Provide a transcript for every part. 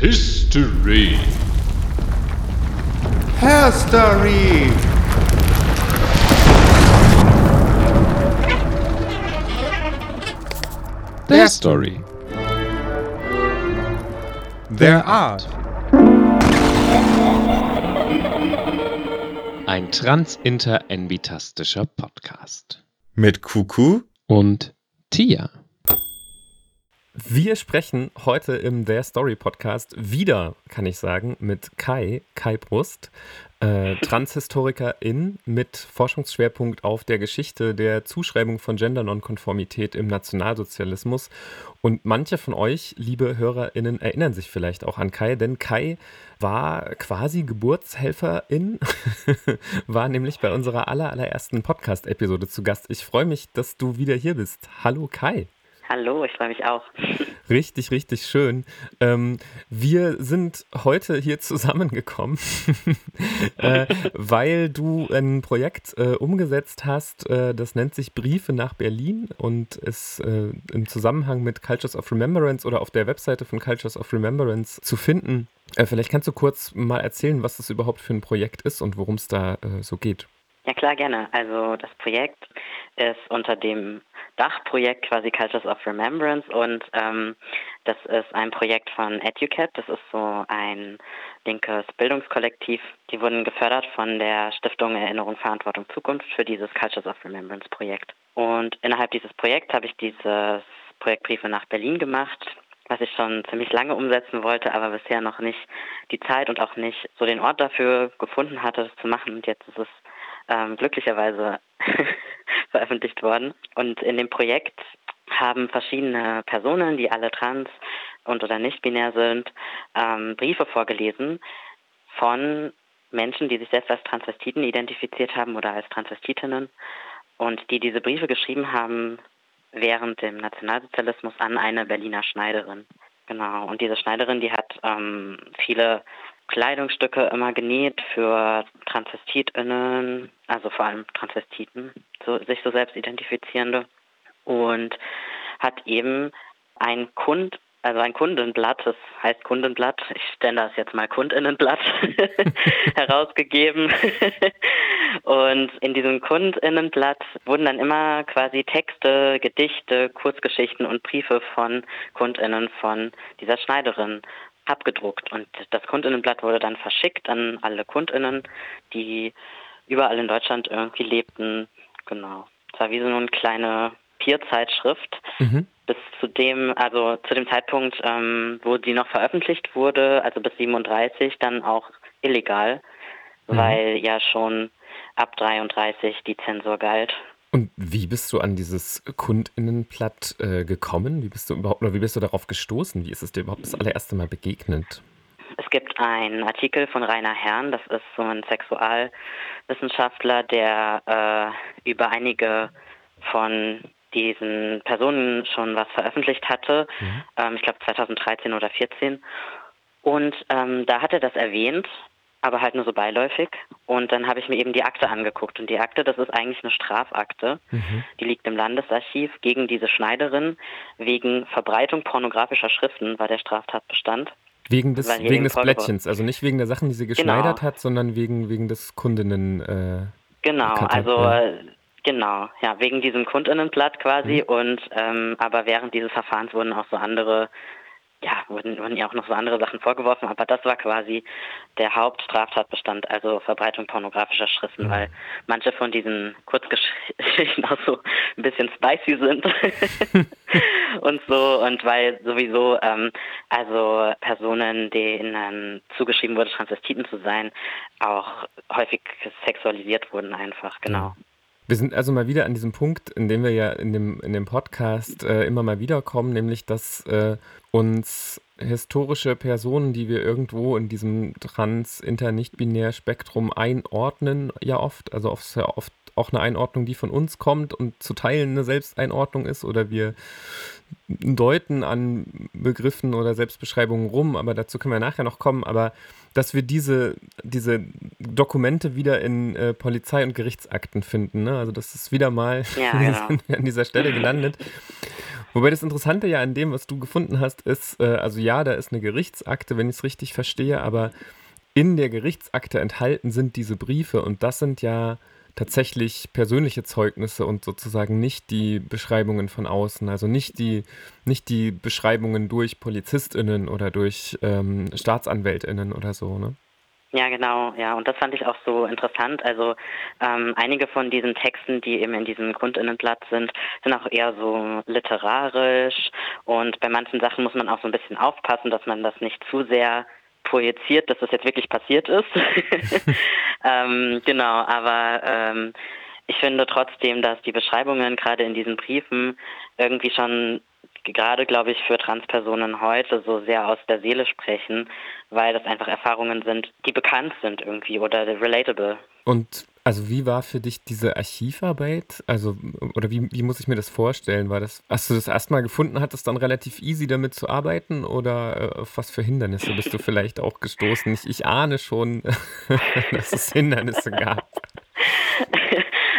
History. History. Der Story. Der Art. Ein transinter-envitastischer Podcast. Mit Kuku Und Tia. Wir sprechen heute im Der Story Podcast wieder, kann ich sagen, mit Kai, Kai Brust, äh, Transhistorikerin mit Forschungsschwerpunkt auf der Geschichte der Zuschreibung von Gendernonkonformität im Nationalsozialismus. Und manche von euch, liebe HörerInnen, erinnern sich vielleicht auch an Kai, denn Kai war quasi Geburtshelferin, war nämlich bei unserer aller, allerersten Podcast-Episode zu Gast. Ich freue mich, dass du wieder hier bist. Hallo Kai. Hallo, ich freue mich auch. Richtig, richtig schön. Ähm, wir sind heute hier zusammengekommen, äh, weil du ein Projekt äh, umgesetzt hast, äh, das nennt sich Briefe nach Berlin und ist äh, im Zusammenhang mit Cultures of Remembrance oder auf der Webseite von Cultures of Remembrance zu finden. Äh, vielleicht kannst du kurz mal erzählen, was das überhaupt für ein Projekt ist und worum es da äh, so geht. Ja klar, gerne. Also das Projekt ist unter dem Dachprojekt quasi Cultures of Remembrance und ähm, das ist ein Projekt von EduCat. Das ist so ein linkes Bildungskollektiv. Die wurden gefördert von der Stiftung Erinnerung, Verantwortung, Zukunft für dieses Cultures of Remembrance Projekt. Und innerhalb dieses Projekts habe ich dieses Projekt Briefe nach Berlin gemacht was ich schon ziemlich lange umsetzen wollte, aber bisher noch nicht die Zeit und auch nicht so den Ort dafür gefunden hatte, das zu machen. Und jetzt ist es ähm, glücklicherweise veröffentlicht worden. Und in dem Projekt haben verschiedene Personen, die alle trans und oder nicht binär sind, ähm, Briefe vorgelesen von Menschen, die sich selbst als Transvestiten identifiziert haben oder als Transvestitinnen und die diese Briefe geschrieben haben während dem Nationalsozialismus an eine Berliner Schneiderin. Genau. Und diese Schneiderin, die hat ähm, viele Kleidungsstücke immer genäht für TransvestitInnen, also vor allem Transvestiten, so, sich so selbst identifizierende. Und hat eben ein Kund, also ein Kundenblatt, das heißt Kundenblatt, ich stelle das jetzt mal Kundinnenblatt, herausgegeben. Und in diesem Kundinnenblatt wurden dann immer quasi Texte, Gedichte, Kurzgeschichten und Briefe von Kundinnen von dieser Schneiderin abgedruckt. Und das Kundinnenblatt wurde dann verschickt an alle Kundinnen, die überall in Deutschland irgendwie lebten. Genau. Es war wie so eine kleine Peer-Zeitschrift. Mhm. Bis zu dem, also zu dem Zeitpunkt, ähm, wo die noch veröffentlicht wurde, also bis 37, dann auch illegal, mhm. weil ja schon ab 33 die Zensur galt. Und wie bist du an dieses Kundinnenblatt äh, gekommen? Wie bist du überhaupt, oder wie bist du darauf gestoßen? Wie ist es dir überhaupt das allererste Mal begegnet? Es gibt einen Artikel von Rainer Herrn, das ist so ein Sexualwissenschaftler, der äh, über einige von diesen Personen schon was veröffentlicht hatte. Mhm. Ähm, ich glaube 2013 oder 2014. Und ähm, da hat er das erwähnt aber halt nur so beiläufig. Und dann habe ich mir eben die Akte angeguckt. Und die Akte, das ist eigentlich eine Strafakte. Mhm. Die liegt im Landesarchiv gegen diese Schneiderin. Wegen Verbreitung pornografischer Schriften war der Straftatbestand. Wegen des, wegen des Blättchens, also nicht wegen der Sachen, die sie geschneidert genau. hat, sondern wegen, wegen des Kundinnen. Äh, genau, also ja. Äh, genau, ja, wegen diesem Kundinnenblatt quasi. Mhm. Und ähm, aber während dieses Verfahrens wurden auch so andere ja, wurden, wurden ja auch noch so andere Sachen vorgeworfen, aber das war quasi der Hauptstraftatbestand, also Verbreitung pornografischer Schriften, mhm. weil manche von diesen Kurzgeschichten auch so ein bisschen spicy sind und so und weil sowieso ähm, also Personen, denen zugeschrieben wurde, Transvestiten zu sein, auch häufig sexualisiert wurden einfach, genau. Mhm. Wir sind also mal wieder an diesem Punkt, in dem wir ja in dem, in dem Podcast äh, immer mal wieder kommen, nämlich dass äh, uns historische Personen, die wir irgendwo in diesem trans-inter-nicht-binär-Spektrum einordnen, ja oft, also oft, oft auch eine Einordnung, die von uns kommt und zu Teilen eine Selbsteinordnung ist oder wir deuten an Begriffen oder Selbstbeschreibungen rum, aber dazu können wir nachher noch kommen. Aber dass wir diese, diese Dokumente wieder in äh, Polizei- und Gerichtsakten finden. Ne? Also das ist wieder mal, ja, genau. an dieser Stelle gelandet. Wobei das Interessante ja an dem, was du gefunden hast, ist, äh, also ja, da ist eine Gerichtsakte, wenn ich es richtig verstehe, aber in der Gerichtsakte enthalten sind diese Briefe und das sind ja tatsächlich persönliche Zeugnisse und sozusagen nicht die Beschreibungen von außen, also nicht die, nicht die Beschreibungen durch PolizistInnen oder durch ähm, StaatsanwältInnen oder so, ne? Ja, genau, ja, und das fand ich auch so interessant. Also ähm, einige von diesen Texten, die eben in diesem Kundinnenblatt sind, sind auch eher so literarisch und bei manchen Sachen muss man auch so ein bisschen aufpassen, dass man das nicht zu sehr projiziert, dass das jetzt wirklich passiert ist. ähm, genau, aber ähm, ich finde trotzdem, dass die Beschreibungen gerade in diesen Briefen irgendwie schon gerade, glaube ich, für Transpersonen heute so sehr aus der Seele sprechen, weil das einfach Erfahrungen sind, die bekannt sind irgendwie oder relatable. Und also wie war für dich diese Archivarbeit? Also, oder wie, wie muss ich mir das vorstellen? War das, hast du das erstmal gefunden, hat es dann relativ easy damit zu arbeiten oder äh, auf was für Hindernisse bist du vielleicht auch gestoßen? Ich, ich ahne schon, dass es Hindernisse gab.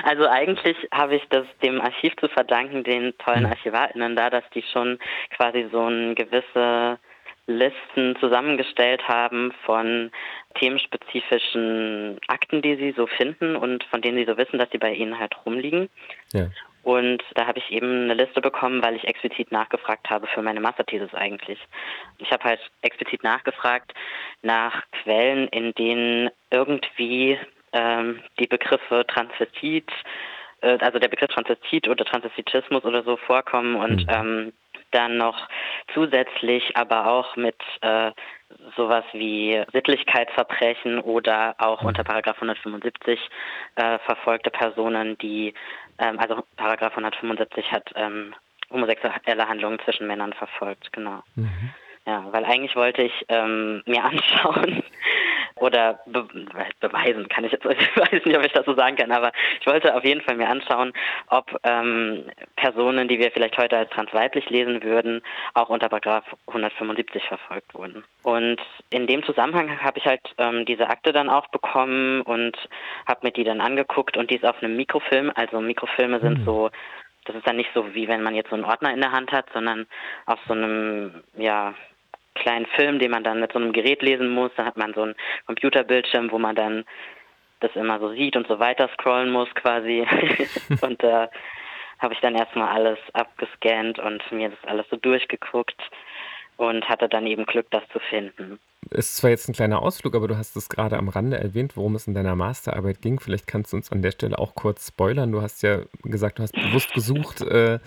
Also eigentlich habe ich das dem Archiv zu verdanken, den tollen hm. ArchivarInnen da, dass die schon quasi so ein gewisse Listen zusammengestellt haben von themenspezifischen Akten, die sie so finden und von denen sie so wissen, dass sie bei ihnen halt rumliegen. Ja. Und da habe ich eben eine Liste bekommen, weil ich explizit nachgefragt habe für meine Masterthesis eigentlich. Ich habe halt explizit nachgefragt nach Quellen, in denen irgendwie ähm, die Begriffe Transvestit, äh, also der Begriff Transvestit oder Transvestitismus oder so vorkommen und mhm. ähm, dann noch zusätzlich aber auch mit äh, sowas wie Sittlichkeitsverbrechen oder auch unter Paragraph 175 äh, verfolgte Personen, die, ähm, also Paragraph 175 hat ähm, homosexuelle Handlungen zwischen Männern verfolgt, genau. Mhm. Ja, weil eigentlich wollte ich ähm, mir anschauen, oder be beweisen, kann ich jetzt, ich weiß nicht, ob ich das so sagen kann, aber ich wollte auf jeden Fall mir anschauen, ob ähm, Personen, die wir vielleicht heute als transweiblich lesen würden, auch unter Paragraph 175 verfolgt wurden. Und in dem Zusammenhang habe ich halt ähm, diese Akte dann auch bekommen und habe mir die dann angeguckt und die ist auf einem Mikrofilm, also Mikrofilme sind mhm. so das ist dann nicht so, wie wenn man jetzt so einen Ordner in der Hand hat, sondern auf so einem, ja, kleinen Film, den man dann mit so einem Gerät lesen muss. Dann hat man so einen Computerbildschirm, wo man dann das immer so sieht und so weiter scrollen muss quasi. und da äh, habe ich dann erstmal alles abgescannt und mir das alles so durchgeguckt und hatte dann eben Glück, das zu finden. Ist zwar jetzt ein kleiner Ausflug, aber du hast es gerade am Rande erwähnt, worum es in deiner Masterarbeit ging. Vielleicht kannst du uns an der Stelle auch kurz spoilern. Du hast ja gesagt, du hast bewusst gesucht äh,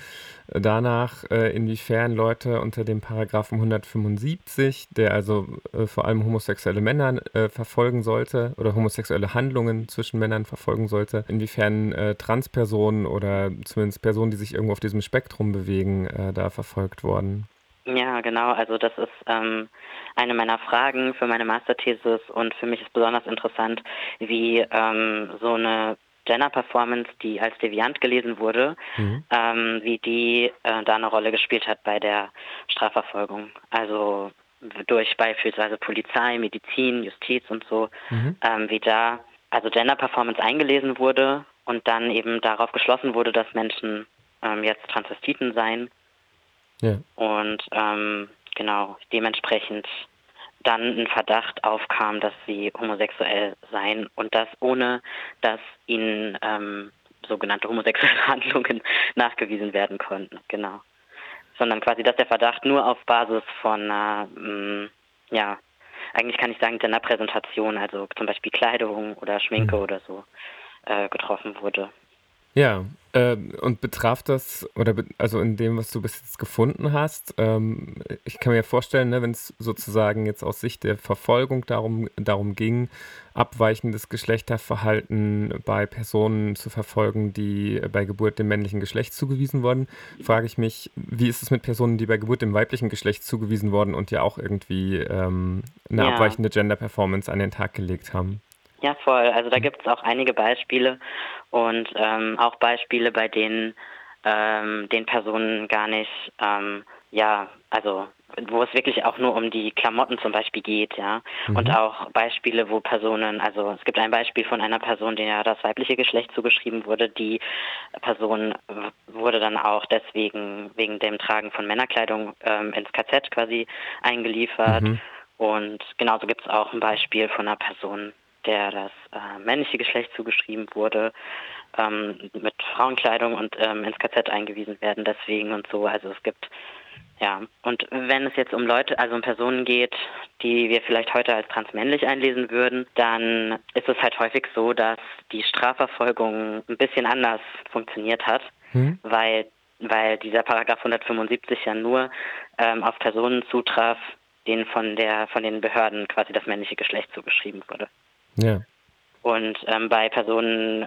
danach, äh, inwiefern Leute unter dem Paragraphen 175, der also äh, vor allem homosexuelle Männer äh, verfolgen sollte oder homosexuelle Handlungen zwischen Männern verfolgen sollte, inwiefern äh, Transpersonen oder zumindest Personen, die sich irgendwo auf diesem Spektrum bewegen, äh, da verfolgt wurden. Ja, genau. Also das ist ähm, eine meiner Fragen für meine Masterthesis und für mich ist besonders interessant, wie ähm, so eine Gender-Performance, die als deviant gelesen wurde, mhm. ähm, wie die äh, da eine Rolle gespielt hat bei der Strafverfolgung. Also durch beispielsweise Polizei, Medizin, Justiz und so, mhm. ähm, wie da also Gender-Performance eingelesen wurde und dann eben darauf geschlossen wurde, dass Menschen ähm, jetzt Transvestiten seien ja. Und ähm, genau, dementsprechend dann ein Verdacht aufkam, dass sie homosexuell seien und das ohne, dass ihnen ähm, sogenannte homosexuelle Handlungen nachgewiesen werden konnten, genau. Sondern quasi, dass der Verdacht nur auf Basis von einer, ähm, ja, eigentlich kann ich sagen, der Präsentation, also zum Beispiel Kleidung oder Schminke mhm. oder so, äh, getroffen wurde. Ja, äh, und betraf das, oder be also in dem, was du bis jetzt gefunden hast, ähm, ich kann mir vorstellen, ne, wenn es sozusagen jetzt aus Sicht der Verfolgung darum, darum ging, abweichendes Geschlechterverhalten bei Personen zu verfolgen, die bei Geburt dem männlichen Geschlecht zugewiesen wurden, frage ich mich, wie ist es mit Personen, die bei Geburt dem weiblichen Geschlecht zugewiesen wurden und ja auch irgendwie ähm, eine ja. abweichende Gender Performance an den Tag gelegt haben? Ja, voll. Also da gibt es auch einige Beispiele und ähm, auch Beispiele, bei denen ähm, den Personen gar nicht ähm, ja also wo es wirklich auch nur um die Klamotten zum Beispiel geht, ja. Mhm. Und auch Beispiele, wo Personen, also es gibt ein Beispiel von einer Person, der das weibliche Geschlecht zugeschrieben wurde. Die Person wurde dann auch deswegen wegen dem Tragen von Männerkleidung ähm, ins KZ quasi eingeliefert. Mhm. Und genauso gibt es auch ein Beispiel von einer Person, der das äh, männliche Geschlecht zugeschrieben wurde, ähm, mit Frauenkleidung und ähm, ins KZ eingewiesen werden deswegen und so. Also es gibt ja, und wenn es jetzt um Leute, also um Personen geht, die wir vielleicht heute als transmännlich einlesen würden, dann ist es halt häufig so, dass die Strafverfolgung ein bisschen anders funktioniert hat, hm. weil, weil dieser Paragraph 175 ja nur ähm, auf Personen zutraf, denen von der von den Behörden quasi das männliche Geschlecht zugeschrieben wurde. Ja. Und ähm, bei Personen,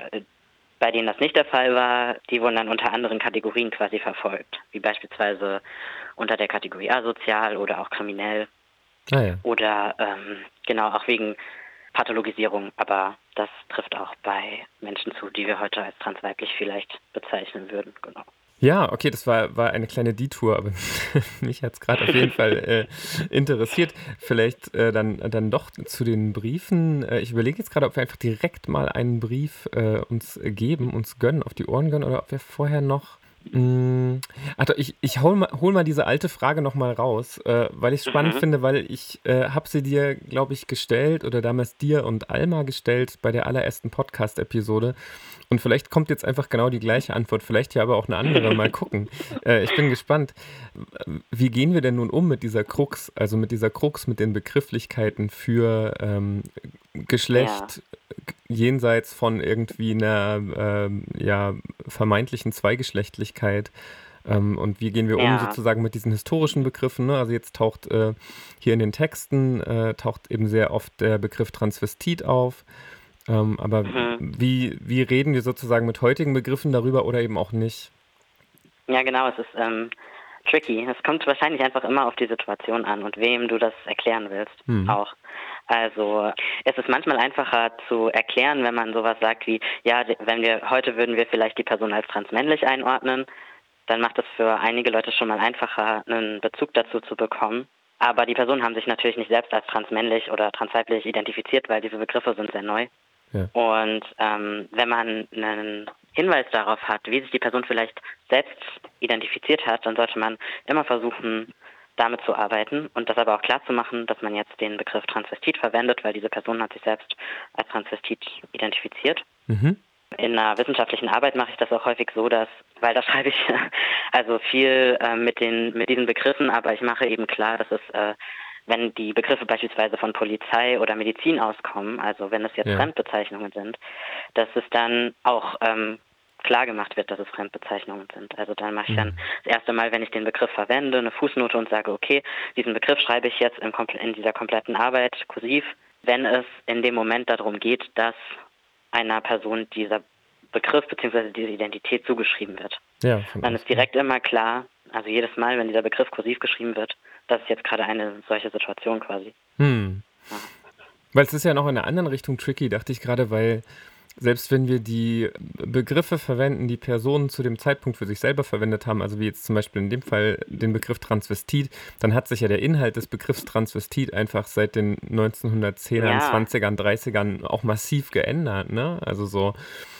bei denen das nicht der Fall war, die wurden dann unter anderen Kategorien quasi verfolgt, wie beispielsweise unter der Kategorie asozial oder auch kriminell ah, ja. oder ähm, genau auch wegen Pathologisierung, aber das trifft auch bei Menschen zu, die wir heute als transweiblich vielleicht bezeichnen würden, genau. Ja, okay, das war, war eine kleine Detour, aber mich hat es gerade auf jeden Fall äh, interessiert. Vielleicht äh, dann, dann doch zu den Briefen. Äh, ich überlege jetzt gerade, ob wir einfach direkt mal einen Brief äh, uns geben, uns gönnen, auf die Ohren gönnen oder ob wir vorher noch Mm, also ich, ich hol, mal, hol mal diese alte Frage nochmal raus, äh, weil ich es spannend mhm. finde, weil ich äh, habe sie dir, glaube ich, gestellt oder damals dir und Alma gestellt bei der allerersten Podcast-Episode. Und vielleicht kommt jetzt einfach genau die gleiche Antwort, vielleicht ja aber auch eine andere. Mal gucken. Äh, ich bin gespannt. Wie gehen wir denn nun um mit dieser Krux, also mit dieser Krux, mit den Begrifflichkeiten für ähm, Geschlecht, ja. jenseits von irgendwie einer ähm, ja, vermeintlichen Zweigeschlechtlichkeit? Ähm, und wie gehen wir ja. um sozusagen mit diesen historischen Begriffen? Ne? Also jetzt taucht äh, hier in den Texten äh, taucht eben sehr oft der Begriff Transvestit auf. Ähm, aber mhm. wie, wie reden wir sozusagen mit heutigen Begriffen darüber oder eben auch nicht? Ja, genau, es ist ähm, tricky. Es kommt wahrscheinlich einfach immer auf die Situation an und wem du das erklären willst mhm. auch. Also es ist manchmal einfacher zu erklären, wenn man sowas sagt wie, ja, wenn wir heute würden wir vielleicht die Person als transmännlich einordnen, dann macht es für einige Leute schon mal einfacher, einen Bezug dazu zu bekommen. Aber die Personen haben sich natürlich nicht selbst als transmännlich oder transweiblich identifiziert, weil diese Begriffe sind sehr neu. Ja. Und ähm, wenn man einen Hinweis darauf hat, wie sich die Person vielleicht selbst identifiziert hat, dann sollte man immer versuchen, damit zu arbeiten und das aber auch klar zu machen, dass man jetzt den Begriff Transvestit verwendet, weil diese Person hat sich selbst als Transvestit identifiziert. Mhm. In einer wissenschaftlichen Arbeit mache ich das auch häufig so, dass, weil da schreibe ich also viel äh, mit den mit diesen Begriffen, aber ich mache eben klar, dass es äh, wenn die Begriffe beispielsweise von Polizei oder Medizin auskommen, also wenn es jetzt ja. Fremdbezeichnungen sind, dass es dann auch ähm, klar gemacht wird, dass es Fremdbezeichnungen sind. Also dann mache ich dann mhm. das erste Mal, wenn ich den Begriff verwende, eine Fußnote und sage, okay, diesen Begriff schreibe ich jetzt in dieser kompletten Arbeit kursiv, wenn es in dem Moment darum geht, dass einer Person dieser Begriff bzw. diese Identität zugeschrieben wird. Ja, dann ist direkt immer klar, also jedes Mal, wenn dieser Begriff kursiv geschrieben wird, das ist jetzt gerade eine solche Situation quasi. Hm. Ja. Weil es ist ja noch in einer anderen Richtung tricky, dachte ich gerade, weil selbst wenn wir die Begriffe verwenden, die Personen zu dem Zeitpunkt für sich selber verwendet haben, also wie jetzt zum Beispiel in dem Fall den Begriff Transvestit, dann hat sich ja der Inhalt des Begriffs Transvestit einfach seit den 1910ern, ja. 20ern, 30ern auch massiv geändert, ne? Also so.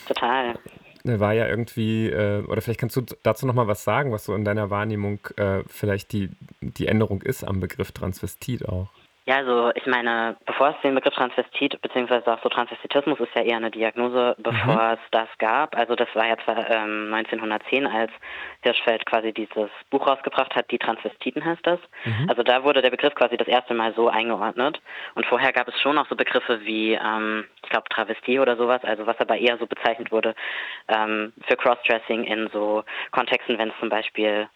Total. Ne, war ja irgendwie, äh, oder vielleicht kannst du dazu nochmal was sagen, was so in deiner Wahrnehmung äh, vielleicht die, die Änderung ist am Begriff Transvestit auch. Ja, also ich meine, bevor es den Begriff Transvestit beziehungsweise auch so Transvestitismus ist ja eher eine Diagnose, bevor mhm. es das gab. Also das war ja zwar ähm, 1910, als Hirschfeld quasi dieses Buch rausgebracht hat, die Transvestiten heißt das. Mhm. Also da wurde der Begriff quasi das erste Mal so eingeordnet. Und vorher gab es schon auch so Begriffe wie, ähm, ich glaube, Travestie oder sowas, also was aber eher so bezeichnet wurde ähm, für Crossdressing in so Kontexten, wenn es zum Beispiel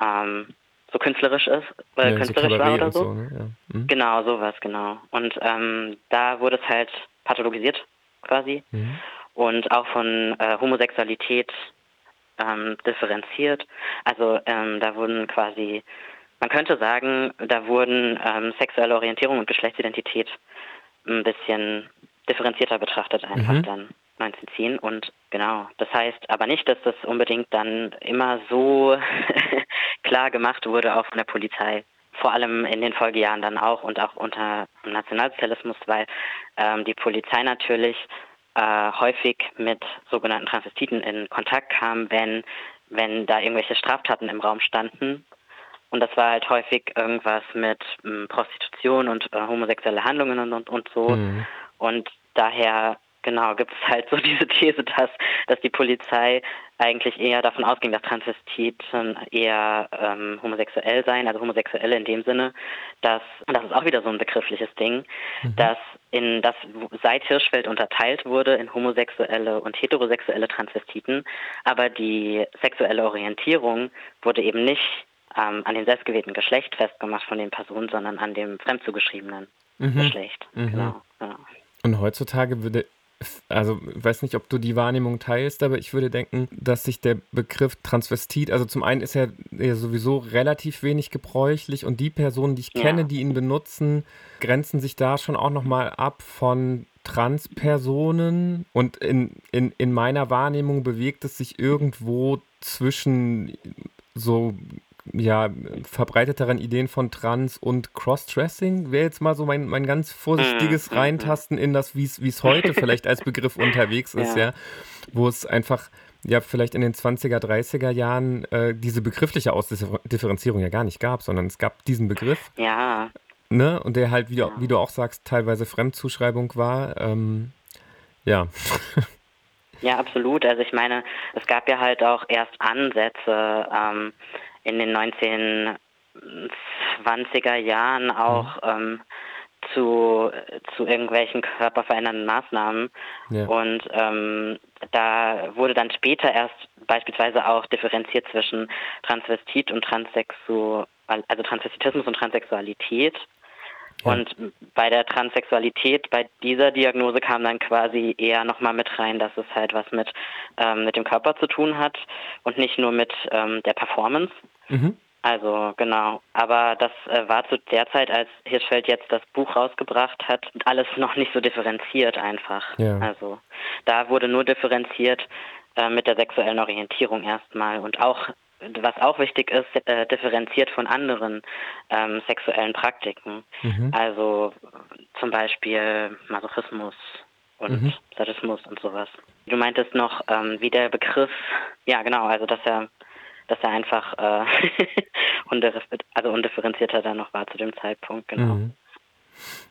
ähm, so künstlerisch ist, äh, ja, künstlerisch so war oder so. so ne? ja. mhm. Genau, sowas, genau. Und ähm, da wurde es halt pathologisiert quasi mhm. und auch von äh, Homosexualität ähm, differenziert. Also ähm, da wurden quasi, man könnte sagen, da wurden ähm, sexuelle Orientierung und Geschlechtsidentität ein bisschen differenzierter betrachtet einfach mhm. dann 1910 und genau, das heißt aber nicht, dass das unbedingt dann immer so klar gemacht wurde, auch von der Polizei. Vor allem in den Folgejahren dann auch und auch unter dem Nationalsozialismus, weil ähm, die Polizei natürlich äh, häufig mit sogenannten Transvestiten in Kontakt kam, wenn, wenn da irgendwelche Straftaten im Raum standen. Und das war halt häufig irgendwas mit ähm, Prostitution und äh, homosexuelle Handlungen und, und, und so. Mhm. Und daher Genau, gibt es halt so diese These, dass, dass die Polizei eigentlich eher davon ausging, dass Transvestiten eher ähm, homosexuell seien, also Homosexuelle in dem Sinne, dass, das ist auch wieder so ein begriffliches Ding, Mhm. dass in das seit Hirschfeld unterteilt wurde in homosexuelle und heterosexuelle Transvestiten, aber die sexuelle Orientierung wurde eben nicht ähm, an dem selbstgewählten Geschlecht festgemacht von den Personen, sondern an dem fremdzugeschriebenen Mhm. Geschlecht. Mhm. Genau, genau. Und heutzutage würde, also ich weiß nicht, ob du die Wahrnehmung teilst, aber ich würde denken, dass sich der Begriff Transvestit, also zum einen ist er ja sowieso relativ wenig gebräuchlich und die Personen, die ich Ja. kenne, die ihn benutzen, grenzen sich da schon auch nochmal ab von Transpersonen und in, in, in meiner Wahrnehmung bewegt es sich irgendwo zwischen so ja, verbreiteteren Ideen von Trans und Crossdressing wäre jetzt mal so mein, mein ganz vorsichtiges Mhm, mhm. Reintasten in das, wie es heute vielleicht als Begriff unterwegs ist, ja. Ja. Wo es einfach, ja, vielleicht in den 20er, 30er Jahren äh, diese begriffliche Ausdifferenzierung ja gar nicht gab, sondern es gab diesen Begriff, Ja, ne, und der halt, wie du, Ja. wie du auch sagst, teilweise Fremdzuschreibung war. Ähm, ja. Ja, absolut. Also ich meine, es gab ja halt auch erst Ansätze ähm, in den 1920er Jahren auch ähm, zu, zu irgendwelchen körperverändernden Maßnahmen. ja. Und ähm, da wurde dann später erst beispielsweise auch differenziert zwischen Transvestit und Transsexual, also Transvestitismus und Transsexualität. Ja. Und bei der Transsexualität, bei dieser Diagnose kam dann quasi eher nochmal mit rein, dass es halt was mit, ähm, mit dem Körper zu tun hat und nicht nur mit ähm, der Performance. Mhm. Also genau, aber das äh, war zu der Zeit, als Hirschfeld jetzt das Buch rausgebracht hat, alles noch nicht so differenziert einfach. Ja. Also da wurde nur differenziert äh, mit der sexuellen Orientierung erstmal und auch, was auch wichtig ist, äh, differenziert von anderen ähm, sexuellen Praktiken. Mhm. Also zum Beispiel Masochismus und Mhm. Sadismus und sowas. Du meintest noch, ähm, wie der Begriff, ja genau, also dass er dass er einfach äh, also undifferenzierter dann noch war zu dem Zeitpunkt, genau. Mhm.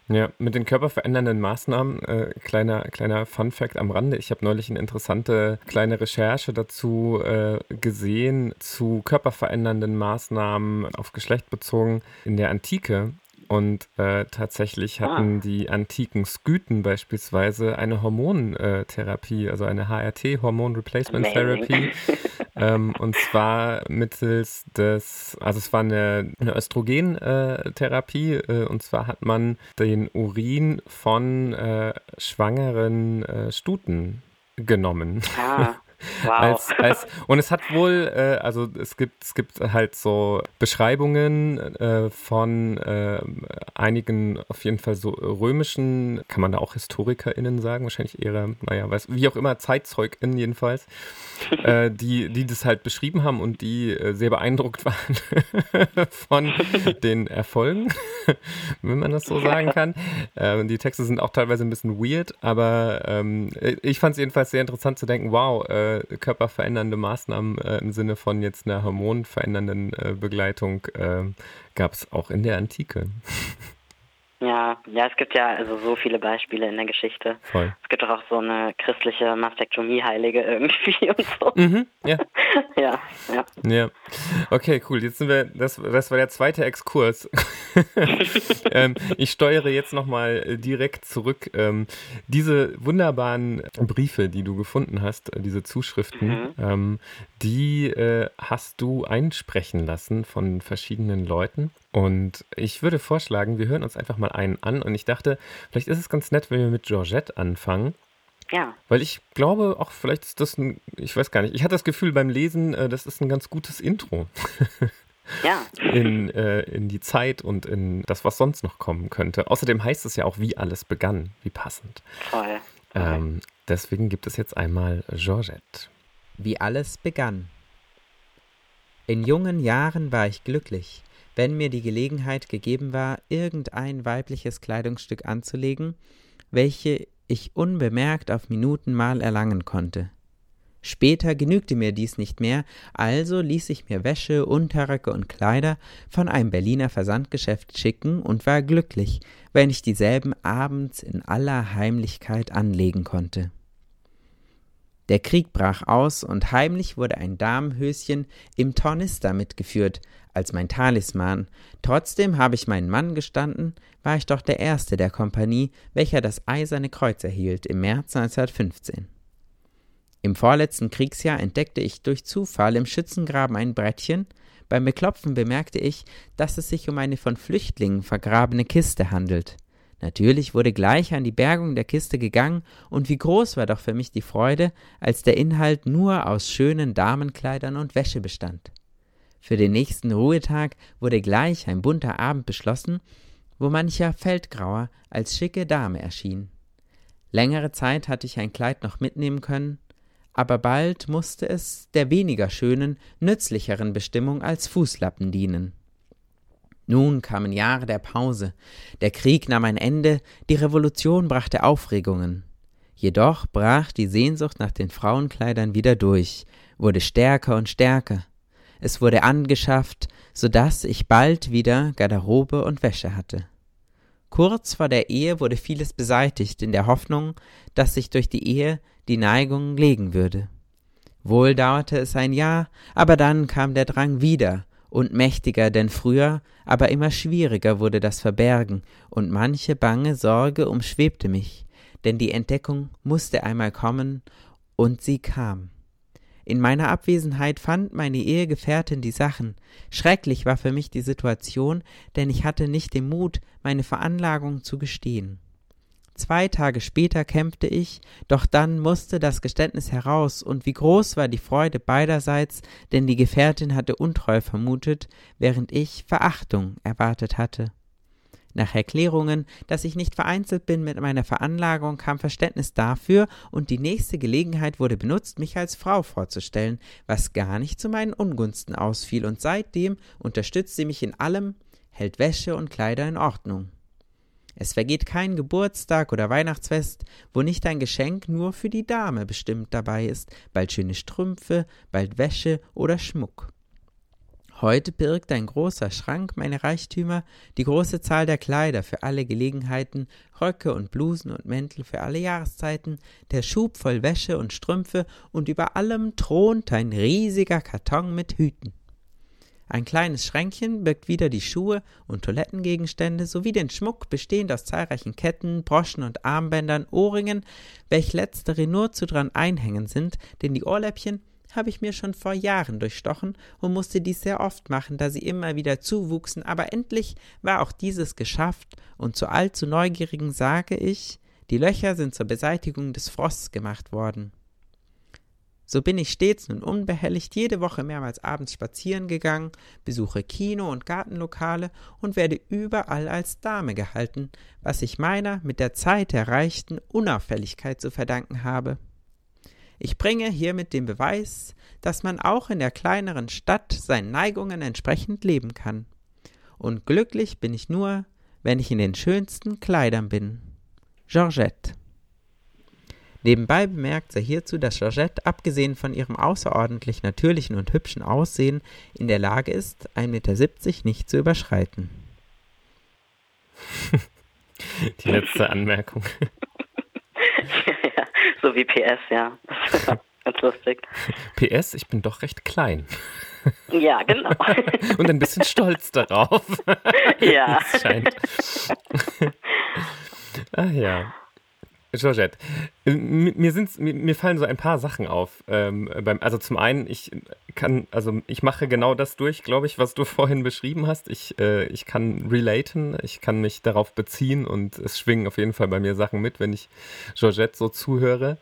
Ja, mit den körperverändernden Maßnahmen, äh, kleiner, kleiner Fun-Fact am Rande. Ich habe neulich eine interessante kleine Recherche dazu äh, gesehen, zu körperverändernden Maßnahmen auf Geschlecht bezogen in der Antike. Und äh, tatsächlich hatten die antiken Skythen beispielsweise eine Hormontherapie, also eine HRT, Hormone Replacement Amazing. Therapy. ähm, und zwar mittels des, also es war eine, eine Östrogentherapie, äh, und zwar hat man den Urin von äh, schwangeren äh, Stuten genommen. Ah, wow. Als, als, und es hat wohl, äh, also es gibt, es gibt halt so Beschreibungen äh, von äh, einigen, auf jeden Fall so römischen, kann man da auch HistorikerInnen sagen, wahrscheinlich eher, naja, weiß, wie auch immer, ZeitzeugInnen jedenfalls, äh, die, die das halt beschrieben haben und die äh, sehr beeindruckt waren von den Erfolgen, wenn man das so sagen kann. Äh, die Texte sind auch teilweise ein bisschen weird, aber ähm, ich fand es jedenfalls sehr interessant zu denken, wow, äh, körperverändernde Maßnahmen äh, im Sinne von jetzt einer hormonverändernden äh, Begleitung äh, gab es auch in der Antike. Ja, ja, es gibt ja also so viele Beispiele in der Geschichte. Voll. Es gibt doch auch so eine christliche Mastektomie-Heilige irgendwie und so. Mhm, ja. Ja, ja. Ja, okay, cool. Jetzt sind wir, das, das war der zweite Exkurs. ähm, ich steuere jetzt nochmal direkt zurück. Ähm, diese wunderbaren Briefe, die du gefunden hast, äh, diese Zuschriften, Mhm. ähm, die äh, hast du einsprechen lassen von verschiedenen Leuten. Und ich würde vorschlagen, wir hören uns einfach mal einen an. Und ich dachte, vielleicht ist es ganz nett, wenn wir mit Georgette anfangen. Ja, Weil ich glaube auch, vielleicht ist das ein, ich weiß gar nicht, ich hatte das Gefühl beim Lesen, äh, das ist ein ganz gutes Intro ja. in, äh, in die Zeit und in das, was sonst noch kommen könnte. Außerdem heißt es ja auch, wie alles begann, wie passend. Voll. Ähm, deswegen gibt es jetzt einmal Georgette. Wie alles begann. In jungen Jahren war ich glücklich, wenn mir die Gelegenheit gegeben war, irgendein weibliches Kleidungsstück anzulegen, welche ich unbemerkt auf Minuten mal erlangen konnte. Später genügte mir dies nicht mehr, also ließ ich mir Wäsche, Unterröcke und Kleider von einem Berliner Versandgeschäft schicken und war glücklich, wenn ich dieselben abends in aller Heimlichkeit anlegen konnte. Der Krieg brach aus und heimlich wurde ein Damenhöschen im Tornister mitgeführt, als mein Talisman. Trotzdem habe ich meinen Mann gestanden, war ich doch der Erste der Kompanie, welcher das Eiserne Kreuz erhielt im März 1915. Im vorletzten Kriegsjahr entdeckte ich durch Zufall im Schützengraben ein Brettchen. Beim Beklopfen bemerkte ich, dass es sich um eine von Flüchtlingen vergrabene Kiste handelt. Natürlich wurde gleich an die Bergung der Kiste gegangen, und wie groß war doch für mich die Freude, als der Inhalt nur aus schönen Damenkleidern und Wäsche bestand. Für den nächsten Ruhetag wurde gleich ein bunter Abend beschlossen, wo mancher Feldgrauer als schicke Dame erschien. Längere Zeit hatte ich ein Kleid noch mitnehmen können, aber bald musste es der weniger schönen, nützlicheren Bestimmung als Fußlappen dienen. Nun kamen Jahre der Pause, der Krieg nahm ein Ende, die Revolution brachte Aufregungen. Jedoch brach die Sehnsucht nach den Frauenkleidern wieder durch, wurde stärker und stärker. Es wurde angeschafft, so dass ich bald wieder Garderobe und Wäsche hatte. Kurz vor der Ehe wurde vieles beseitigt, in der Hoffnung, dass sich durch die Ehe die Neigung legen würde. Wohl dauerte es ein Jahr, aber dann kam der Drang wieder und mächtiger denn früher, aber immer schwieriger wurde das Verbergen, und manche bange Sorge umschwebte mich, denn die Entdeckung musste einmal kommen, und sie kam. In meiner Abwesenheit fand meine Ehegefährtin die Sachen. Schrecklich war für mich die Situation, denn ich hatte nicht den Mut, meine Veranlagung zu gestehen. Zwei Tage später kämpfte ich, doch dann musste das Geständnis heraus, und wie groß war die Freude beiderseits, denn die Gefährtin hatte Untreu vermutet, während ich Verachtung erwartet hatte. Nach Erklärungen, dass ich nicht vereinzelt bin mit meiner Veranlagung, kam Verständnis dafür, und die nächste Gelegenheit wurde benutzt, mich als Frau vorzustellen, was gar nicht zu meinen Ungunsten ausfiel, und seitdem unterstützt sie mich in allem, hält Wäsche und Kleider in Ordnung. Es vergeht kein Geburtstag oder Weihnachtsfest, wo nicht ein Geschenk nur für die Dame bestimmt dabei ist, bald schöne Strümpfe, bald Wäsche oder Schmuck. Heute birgt ein großer Schrank meine Reichtümer, die große Zahl der Kleider für alle Gelegenheiten, Röcke und Blusen und Mäntel für alle Jahreszeiten, der Schub voll Wäsche und Strümpfe, und über allem thront ein riesiger Karton mit Hüten. Ein kleines Schränkchen birgt wieder die Schuhe und Toilettengegenstände sowie den Schmuck bestehend aus zahlreichen Ketten, Broschen und Armbändern, Ohrringen, welch letztere nur zu dran einhängen sind, denn die Ohrläppchen habe ich mir schon vor Jahren durchstochen und musste dies sehr oft machen, da sie immer wieder zuwuchsen, aber endlich war auch dieses geschafft, und zu allzu Neugierigen sage ich, die Löcher sind zur Beseitigung des Frosts gemacht worden. So bin ich stets nun unbehelligt jede Woche mehrmals abends spazieren gegangen, besuche Kino und Gartenlokale und werde überall als Dame gehalten, was ich meiner mit der Zeit erreichten Unauffälligkeit zu verdanken habe. Ich bringe hiermit den Beweis, dass man auch in der kleineren Stadt seinen Neigungen entsprechend leben kann. Und glücklich bin ich nur, wenn ich in den schönsten Kleidern bin. Georgette Nebenbei bemerkt sei hierzu, dass Georgette, abgesehen von ihrem außerordentlich natürlichen und hübschen Aussehen, in der Lage ist, 1,70 Meter nicht zu überschreiten. Die letzte Anmerkung. ja, so wie PS, ja. Ganz lustig. PS, ich bin doch recht klein. Ja, genau. Und ein bisschen stolz darauf. Ja. Es scheint. Ach ja. Georgette, äh, mir, sind, mir, fallen so ein paar Sachen auf. Ähm, beim, also zum einen, ich kann, also ich mache genau das durch, glaube ich, was du vorhin beschrieben hast. Ich, äh, ich kann relaten, ich kann mich darauf beziehen und es schwingen auf jeden Fall bei mir Sachen mit, wenn ich Georgette so zuhöre.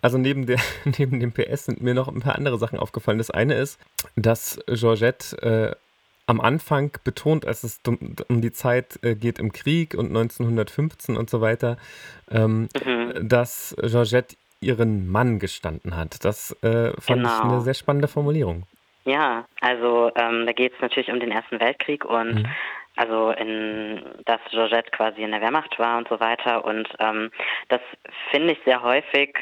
Also neben, der, neben dem PS sind mir noch ein paar andere Sachen aufgefallen. Das eine ist, dass Georgette äh, am Anfang betont, als es um, die Zeit äh, geht im Krieg und 1915 und so weiter, ähm, Mhm. dass Georgette ihren Mann gestanden hat. Das äh, fand ich Genau. eine sehr spannende Formulierung. Ja, also ähm, da geht es natürlich um den Ersten Weltkrieg und Mhm. also in dass Georgette quasi in der Wehrmacht war und so weiter. Und ähm, das finde ich sehr häufig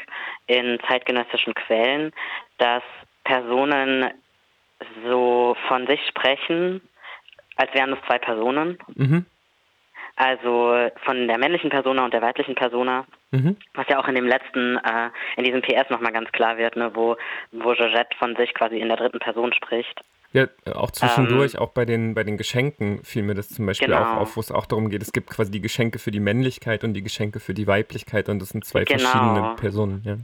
in zeitgenössischen Quellen, dass Personen so von sich sprechen, als wären es zwei Personen. Mhm. Also von der männlichen Persona und der weiblichen Persona. Mhm. Was ja auch in dem letzten, äh, in diesem PS nochmal ganz klar wird, ne, wo, wo Georgette von sich quasi in der dritten Person spricht. Ja, auch zwischendurch, auch bei den, bei den Geschenken fiel mir das zum Beispiel Ähm. Genau. auch auf, wo es auch darum geht, es gibt quasi die Geschenke für die Männlichkeit und die Geschenke für die Weiblichkeit und das sind zwei Genau. verschiedene Personen, ja.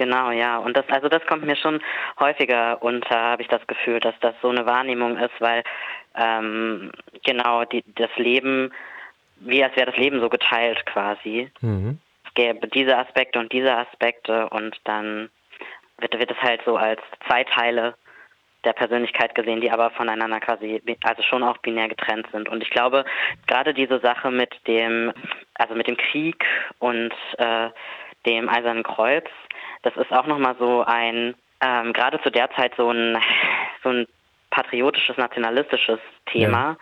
Genau, ja. Und das, also das kommt mir schon häufiger unter, habe ich das Gefühl, dass das so eine Wahrnehmung ist, weil ähm, genau die, das Leben, wie als wäre das Leben so geteilt quasi. Mhm. Es gäbe diese Aspekte und diese Aspekte und dann wird, wird es halt so als zwei Teile der Persönlichkeit gesehen, die aber voneinander quasi, also schon auch binär getrennt sind. Und ich glaube, gerade diese Sache mit dem, also mit dem Krieg und äh, dem Eisernen Kreuz, das ist auch nochmal so ein, ähm, gerade zu der Zeit so ein, so ein patriotisches, nationalistisches Thema,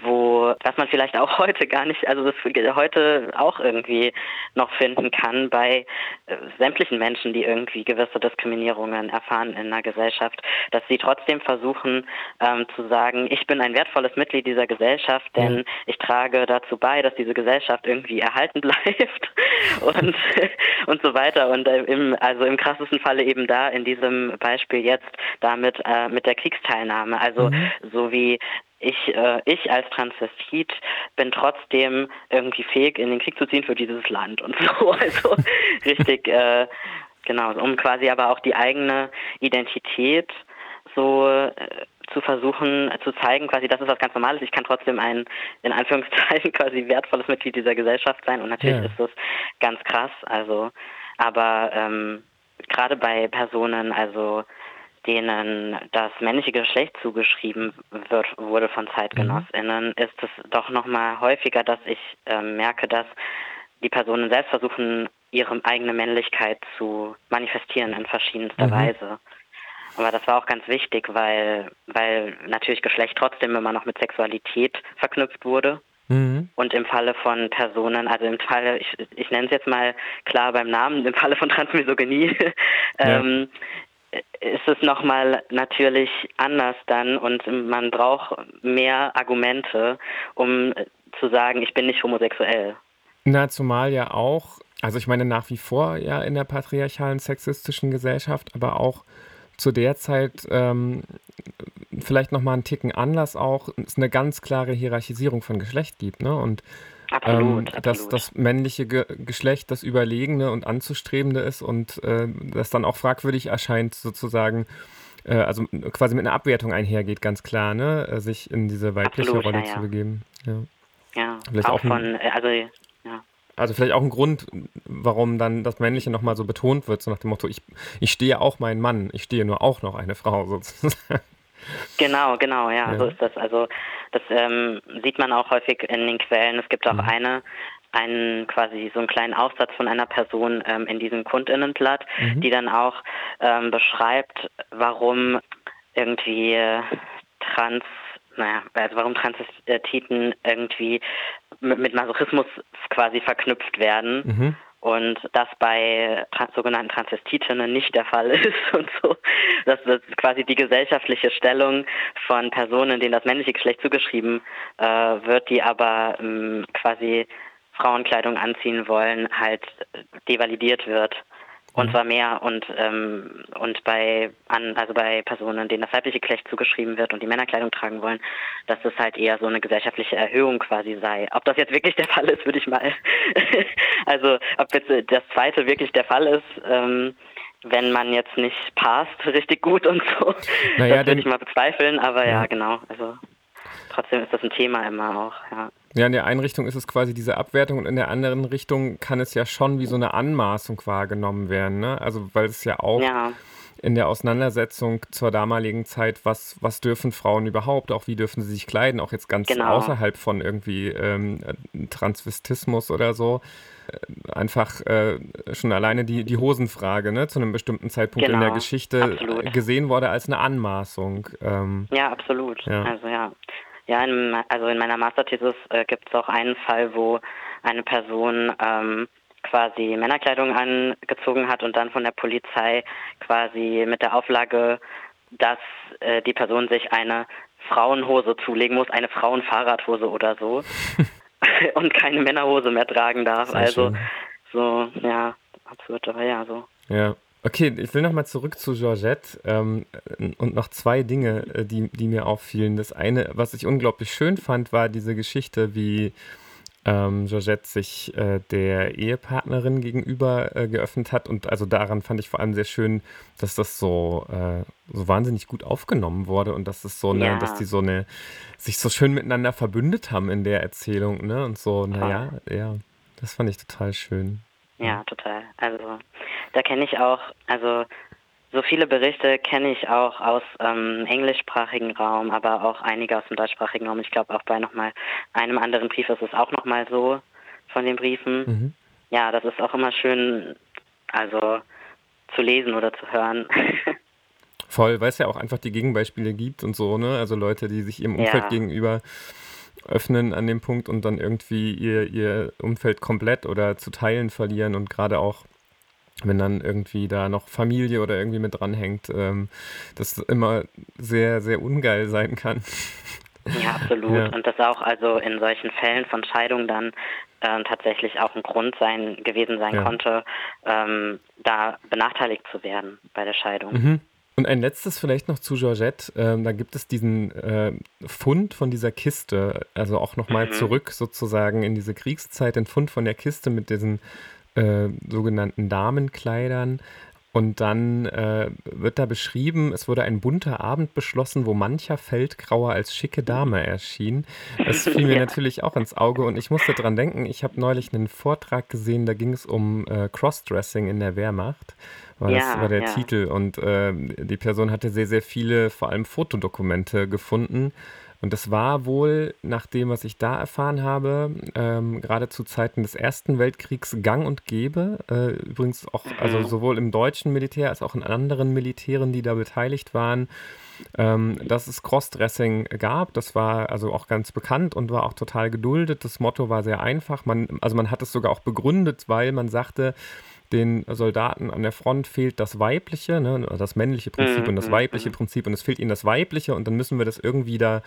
wo, was man vielleicht auch heute gar nicht, also das heute auch irgendwie noch finden kann bei äh, sämtlichen Menschen, die irgendwie gewisse Diskriminierungen erfahren in einer Gesellschaft, dass sie trotzdem versuchen ähm, zu sagen, ich bin ein wertvolles Mitglied dieser Gesellschaft, denn ich trage dazu bei, dass diese Gesellschaft irgendwie erhalten bleibt und und so weiter. Und äh, im also im krassesten Falle eben da in diesem Beispiel jetzt damit äh, mit der Kriegsteilnahme, also so wie ich, äh, ich als Transvestit bin trotzdem irgendwie fähig, in den Krieg zu ziehen für dieses Land und so. Also richtig, äh, genau, um quasi aber auch die eigene Identität so äh, zu versuchen äh, zu zeigen, quasi, das ist was ganz Normales. Ich kann trotzdem ein, in Anführungszeichen, quasi wertvolles Mitglied dieser Gesellschaft sein. Und natürlich Ja. ist das ganz krass. Also, aber ähm, gerade bei Personen, also denen das männliche Geschlecht zugeschrieben wird, wurde von ZeitgenossInnen, ist es doch nochmal häufiger, dass ich ähm, merke, dass die Personen selbst versuchen, ihre eigene Männlichkeit zu manifestieren in verschiedenster Mhm. Weise. Aber das war auch ganz wichtig, weil, weil natürlich Geschlecht trotzdem immer noch mit Sexualität verknüpft wurde. Mhm. Und im Falle von Personen, also im Falle, ich, ich nenne es jetzt mal klar beim Namen, im Falle von Transmisogynie, ähm, ist es nochmal natürlich anders dann und man braucht mehr Argumente, um zu sagen, ich bin nicht homosexuell. Na, zumal ja auch, also ich meine nach wie vor ja in der patriarchalen sexistischen Gesellschaft, aber auch zu der Zeit ähm, vielleicht nochmal einen Ticken anders auch, es eine ganz klare Hierarchisierung von Geschlecht gibt, ne? Und Absolut, ähm, dass absolut. das männliche Ge Geschlecht das Überlegene und Anzustrebende ist und äh, das dann auch fragwürdig erscheint, sozusagen, äh, also quasi mit einer Abwertung einhergeht, ganz klar, ne? Äh, sich in diese weibliche Absolut, Rolle ja, zu ja. begeben. Ja. ja, vielleicht auch auch ein- von, äh, also ja. Also vielleicht auch ein Grund, warum dann das Männliche nochmal so betont wird, so nach dem Motto, ich, ich stehe auch meinen Mann, ich stehe nur auch noch eine Frau sozusagen. Genau, genau, ja, Ja. so ist das. Also das ähm, sieht man auch häufig in den Quellen. Es gibt auch Mhm. eine, einen quasi so einen kleinen Aufsatz von einer Person ähm, in diesem Kundinnenblatt, Mhm. die dann auch ähm, beschreibt, warum irgendwie äh, trans naja, also warum Transvestiten irgendwie mit, mit Masochismus quasi verknüpft werden Mhm. Und das bei trans sogenannten Transvestitinnen nicht der Fall ist und so. Das ist quasi die gesellschaftliche Stellung von Personen, denen das männliche Geschlecht zugeschrieben äh, wird, die aber ähm, quasi Frauenkleidung anziehen wollen, halt devalidiert wird. Und zwar mehr und ähm, und bei an also bei Personen, denen das weibliche Geschlecht zugeschrieben wird und die Männerkleidung tragen wollen, dass es halt eher so eine gesellschaftliche Erhöhung quasi sei. Ob das jetzt wirklich der Fall ist, würde ich mal also ob jetzt äh, das zweite wirklich der Fall ist, ähm, wenn man jetzt nicht passt richtig gut und so, Naja, das würde ich mal bezweifeln, aber ja. Ja. genau, also trotzdem ist das ein Thema immer auch, ja. Ja, in der einen Richtung ist es quasi diese Abwertung und in der anderen Richtung kann es ja schon wie so eine Anmaßung wahrgenommen werden, ne? Also weil es ja auch Ja, in der Auseinandersetzung zur damaligen Zeit, was, was dürfen Frauen überhaupt, auch wie dürfen sie sich kleiden, auch jetzt ganz Genau. außerhalb von irgendwie ähm, Transvestismus oder so. Äh, Einfach äh, schon alleine die, die Hosenfrage, ne, zu einem bestimmten Zeitpunkt in der Genau, Geschichte absolut. gesehen wurde als eine Anmaßung. Ähm, Ja, absolut. Ja. Also ja. Ja, in, also in meiner Masterthesis äh, gibt es auch einen Fall, wo eine Person ähm, quasi Männerkleidung angezogen hat und dann von der Polizei quasi mit der Auflage, dass äh, die Person sich eine Frauenhose zulegen muss, eine Frauenfahrradhose oder so und keine Männerhose mehr tragen darf. Sehr also schön. so, ja, absurd, aber ja, so. Ja. Okay, ich will nochmal zurück zu Georgette ähm, und noch zwei Dinge, äh, die, die mir auffielen. Das eine, was ich unglaublich schön fand, war diese Geschichte, wie ähm, Georgette sich äh, der Ehepartnerin gegenüber äh, geöffnet hat. Und also daran fand ich vor allem sehr schön, dass das so, äh, so wahnsinnig gut aufgenommen wurde und dass es so eine, Ja. dass die so eine, sich so schön miteinander verbündet haben in der Erzählung, ne? Und so, naja, ja, das fand ich total schön. Ja, total. Also da kenne ich auch, also so viele Berichte kenne ich auch aus ähm, englischsprachigen Raum, aber auch einige aus dem deutschsprachigen Raum. Ich glaube auch bei nochmal einem anderen Brief ist es auch nochmal so von den Briefen. Mhm. Ja, das ist auch immer schön, also zu lesen oder zu hören. Voll, weil es ja auch einfach die Gegenbeispiele gibt und so, ne? Also Leute, die sich ihrem Umfeld Ja. gegenüber öffnen an dem Punkt und dann irgendwie ihr, ihr Umfeld komplett oder zu Teilen verlieren und gerade auch, wenn dann irgendwie da noch Familie oder irgendwie mit dranhängt, ähm, das immer sehr, sehr ungeil sein kann. Ja, absolut. Ja. Und das auch also in solchen Fällen von Scheidung dann ähm, tatsächlich auch ein Grund sein gewesen sein Ja. konnte, ähm, da benachteiligt zu werden bei der Scheidung. Mhm. Und ein letztes vielleicht noch zu Georgette. Ähm, da gibt es diesen äh, Fund von dieser Kiste, also auch nochmal Mhm. zurück sozusagen in diese Kriegszeit, den Fund von der Kiste mit diesen äh, sogenannten Damenkleidern. Und dann äh, wird da beschrieben, es wurde ein bunter Abend beschlossen, wo mancher Feldgrauer als schicke Dame erschien. Das fiel mir Ja. natürlich auch ins Auge und ich musste dran denken, ich habe neulich einen Vortrag gesehen, da ging es um äh, Crossdressing in der Wehrmacht. War das Ja, war der ja. Titel und äh, die Person hatte sehr, sehr viele, vor allem Fotodokumente gefunden. Und das war wohl, nach dem, was ich da erfahren habe, ähm, gerade zu Zeiten des Ersten Weltkriegs gang und gäbe. Äh, übrigens auch, also Mhm. sowohl im deutschen Militär als auch in anderen Militären, die da beteiligt waren, ähm, dass es Crossdressing gab. Das war also auch ganz bekannt und war auch total geduldet. Das Motto war sehr einfach. Man, also man hat es sogar auch begründet, weil man sagte, den Soldaten an der Front fehlt das Weibliche, ne, das männliche Prinzip Mhm, und das mhm, weibliche mhm. Prinzip und es fehlt ihnen das Weibliche und dann müssen wir das irgendwie da, äh,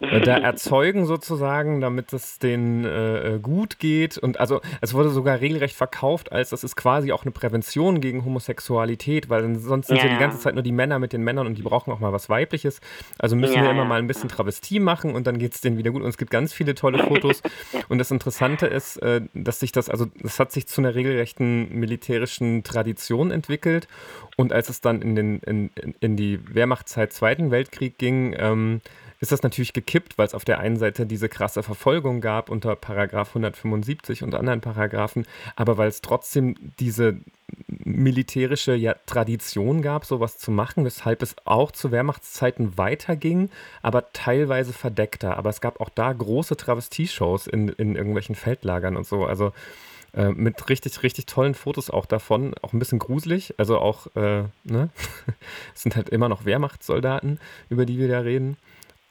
da erzeugen sozusagen, damit es denen äh, äh, gut geht. Und also es wurde sogar regelrecht verkauft, als das ist quasi auch eine Prävention gegen Homosexualität, weil sonst sind ja, Ja. die ganze Zeit nur die Männer mit den Männern und die brauchen auch mal was Weibliches, also müssen Ja, wir immer mal ein bisschen Travestie machen und dann geht es denen wieder gut. Und es gibt ganz viele tolle Fotos. Und das Interessante ist, äh, dass sich das, also das hat sich zu einer regelrechten militärischen Tradition entwickelt. Und als es dann in, den, in- in die Wehrmachtzeit Zweiten Weltkrieg ging, ähm, ist das natürlich gekippt, weil es auf der einen Seite diese krasse Verfolgung gab unter Paragraph 175 und anderen Paragraphen, aber weil es trotzdem diese militärische ja, Tradition gab, sowas zu machen, weshalb es auch zu Wehrmachtszeiten weiterging, aber teilweise verdeckter. Aber es gab auch da große Travestie-Shows in, in irgendwelchen Feldlagern und so. Also äh, mit richtig, richtig tollen Fotos auch davon. Auch ein bisschen gruselig. Also auch, äh, ne? es sind halt immer noch Wehrmachtssoldaten, über die wir da reden.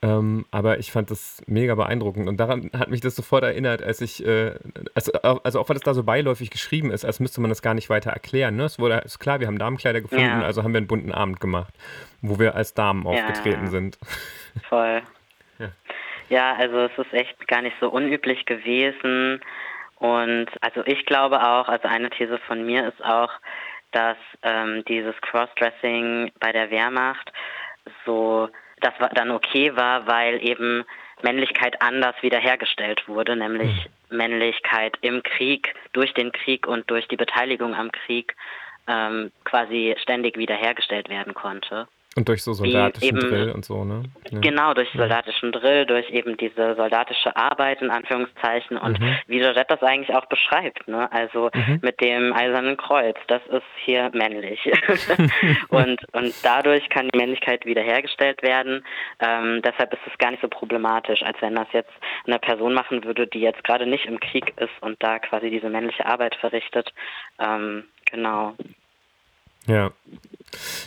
Ähm, aber ich fand das mega beeindruckend und daran hat mich das sofort erinnert, als ich, äh, also, also auch weil es da so beiläufig geschrieben ist, als müsste man das gar nicht weiter erklären. Ne? Es wurde, ist klar, wir haben Damenkleider gefunden, Ja. also haben wir einen bunten Abend gemacht, wo wir als Damen Ja, aufgetreten sind. Voll. Ja. Ja. also es ist echt gar nicht so unüblich gewesen. Und also ich glaube auch, also eine These von mir ist auch, dass ähm, dieses Crossdressing bei der Wehrmacht so, das dann okay war, weil eben Männlichkeit anders wiederhergestellt wurde, nämlich Männlichkeit im Krieg, durch den Krieg und durch die Beteiligung am Krieg ähm, quasi ständig wiederhergestellt werden konnte. Und durch so soldatischen eben- Drill und so, ne? Ja. Genau, durch soldatischen Drill, durch eben diese soldatische Arbeit in Anführungszeichen und Mhm. wie Georgette das eigentlich auch beschreibt, ne? Also Mhm. mit dem eisernen Kreuz, das ist hier männlich. und, und dadurch kann die Männlichkeit wiederhergestellt werden. Ähm, deshalb ist es gar nicht so problematisch, als wenn das jetzt eine Person machen würde, die jetzt gerade nicht im Krieg ist und da quasi diese männliche Arbeit verrichtet. Ähm, genau. Ja.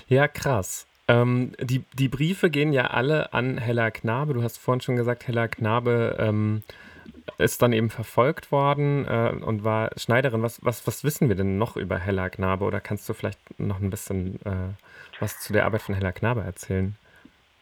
Ja, krass. Ähm, die, die Briefe gehen ja alle an Hella Knabe. Du hast vorhin schon gesagt, Hella Knabe ähm, ist dann eben verfolgt worden äh, und war Schneiderin. Was, was, was wissen wir denn noch über Hella Knabe? Oder kannst du vielleicht noch ein bisschen äh, was zu der Arbeit von Hella Knabe erzählen?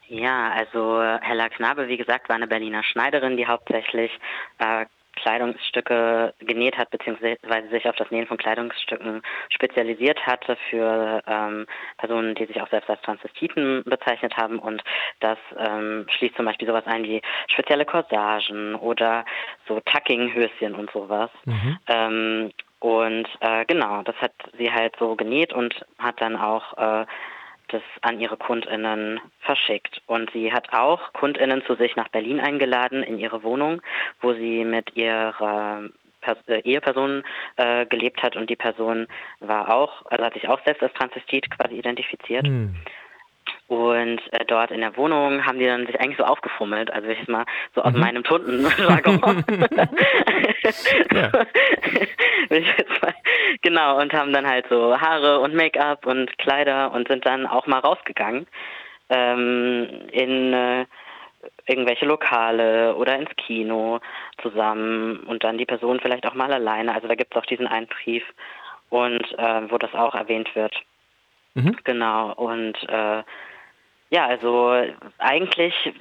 Ja, also Hella Knabe, wie gesagt, war eine Berliner Schneiderin, die hauptsächlich äh, Kleidungsstücke genäht hat, beziehungsweise sich auf das Nähen von Kleidungsstücken spezialisiert hatte für ähm, Personen, die sich auch selbst als Transvestiten bezeichnet haben. Und das ähm, schließt zum Beispiel sowas ein wie spezielle Corsagen oder so Tucking-Höschen und sowas. Mhm. Ähm, und äh, genau, das hat sie halt so genäht und hat dann auch äh, das an ihre KundInnen verschickt. Und sie hat auch KundInnen zu sich nach Berlin eingeladen in ihre Wohnung, wo sie mit ihrer äh, Eheperson äh, gelebt hat und die Person war auch, also hat sich auch selbst als Transvestit quasi identifiziert. Hm. Und äh, dort in der Wohnung haben die dann sich eigentlich so aufgefummelt, also ich jetzt mal so aus meinem Tundenjargon. Ja. Genau, und haben dann halt so Haare und Make-up und Kleider und sind dann auch mal rausgegangen ähm, in äh, irgendwelche Lokale oder ins Kino zusammen und dann die Person vielleicht auch mal alleine. Also da gibt es auch diesen einen Brief und äh, wo das auch erwähnt wird. Mhm. Genau, und äh, ja, also eigentlich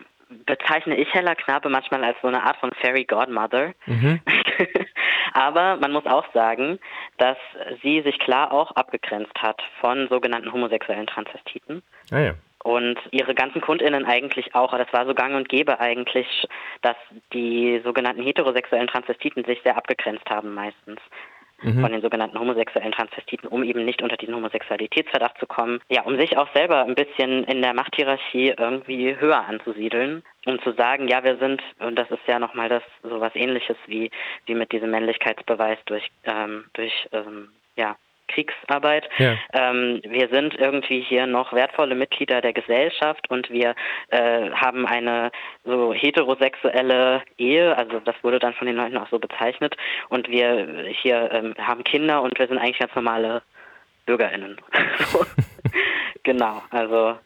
bezeichne ich Hella Knabe manchmal als so eine Art von Fairy Godmother. Mhm. Aber man muss auch sagen, dass sie sich klar auch abgegrenzt hat von sogenannten homosexuellen Transvestiten. Ah ja. Und ihre ganzen KundInnen eigentlich auch. Das war so gang und gäbe eigentlich, dass die sogenannten heterosexuellen Transvestiten sich sehr abgegrenzt haben meistens Mhm. von den sogenannten homosexuellen Transvestiten, um eben nicht unter diesen Homosexualitätsverdacht zu kommen. Ja, um sich auch selber ein bisschen in der Machthierarchie irgendwie höher anzusiedeln, um zu sagen, ja, wir sind, und das ist ja nochmal das so was ähnliches wie, wie mit diesem Männlichkeitsbeweis durch, ähm, durch ähm, ja, Kriegsarbeit. Ja. Ähm, wir sind irgendwie hier noch wertvolle Mitglieder der Gesellschaft und wir äh, haben eine so heterosexuelle Ehe, also das wurde dann von den Leuten auch so bezeichnet und wir hier ähm, haben Kinder und wir sind eigentlich ganz normale BürgerInnen. Genau, also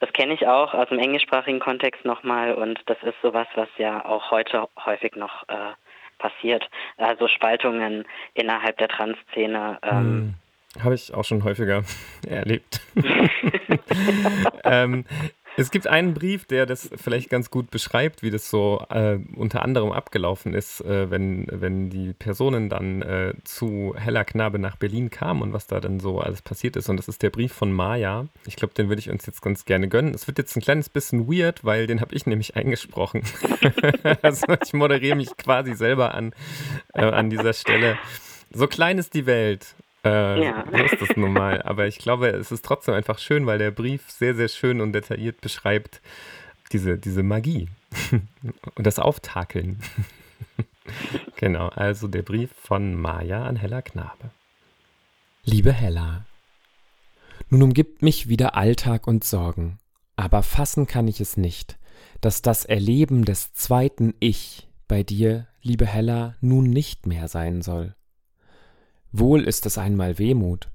das kenne ich auch aus dem englischsprachigen Kontext nochmal und das ist sowas, was ja auch heute häufig noch äh, passiert. Also Spaltungen innerhalb der Trans-Szene. Ähm, Hm. Habe ich auch schon häufiger erlebt. ähm, es gibt einen Brief, der das vielleicht ganz gut beschreibt, wie das so äh, unter anderem abgelaufen ist, äh, wenn, wenn die Personen dann äh, zu Hella Knabe nach Berlin kamen und was da dann so alles passiert ist. Und das ist der Brief von Maya. Ich glaube, den würde ich uns jetzt ganz gerne gönnen. Es wird jetzt ein kleines bisschen weird, weil den habe ich nämlich eingesprochen. also ich moderiere mich quasi selber an, äh, an dieser Stelle. So klein ist die Welt. Äh, Ja. So ist das nun mal. Aber ich glaube, es ist trotzdem einfach schön, weil der Brief sehr, sehr schön und detailliert beschreibt diese, diese Magie und das Auftakeln. genau, also der Brief von Maja an Hella Knabe. Liebe Hella, nun umgibt mich wieder Alltag und Sorgen, aber fassen kann ich es nicht, dass das Erleben des zweiten Ich bei dir, liebe Hella, nun nicht mehr sein soll. Wohl ist es einmal Wehmut.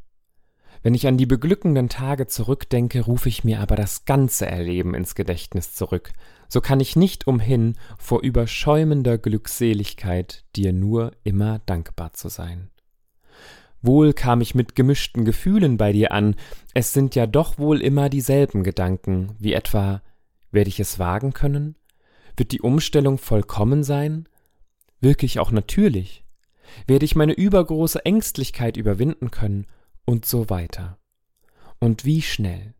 Wenn ich an die beglückenden Tage zurückdenke, rufe ich mir aber das ganze Erleben ins Gedächtnis zurück, so kann ich nicht umhin, vor überschäumender Glückseligkeit dir nur immer dankbar zu sein. Wohl kam ich mit gemischten Gefühlen bei dir an, es sind ja doch wohl immer dieselben Gedanken, wie etwa, werde ich es wagen können? Wird die Umstellung vollkommen sein? Wirklich auch natürlich? Werde ich meine übergroße Ängstlichkeit überwinden können? Und so weiter. Und wie schnell?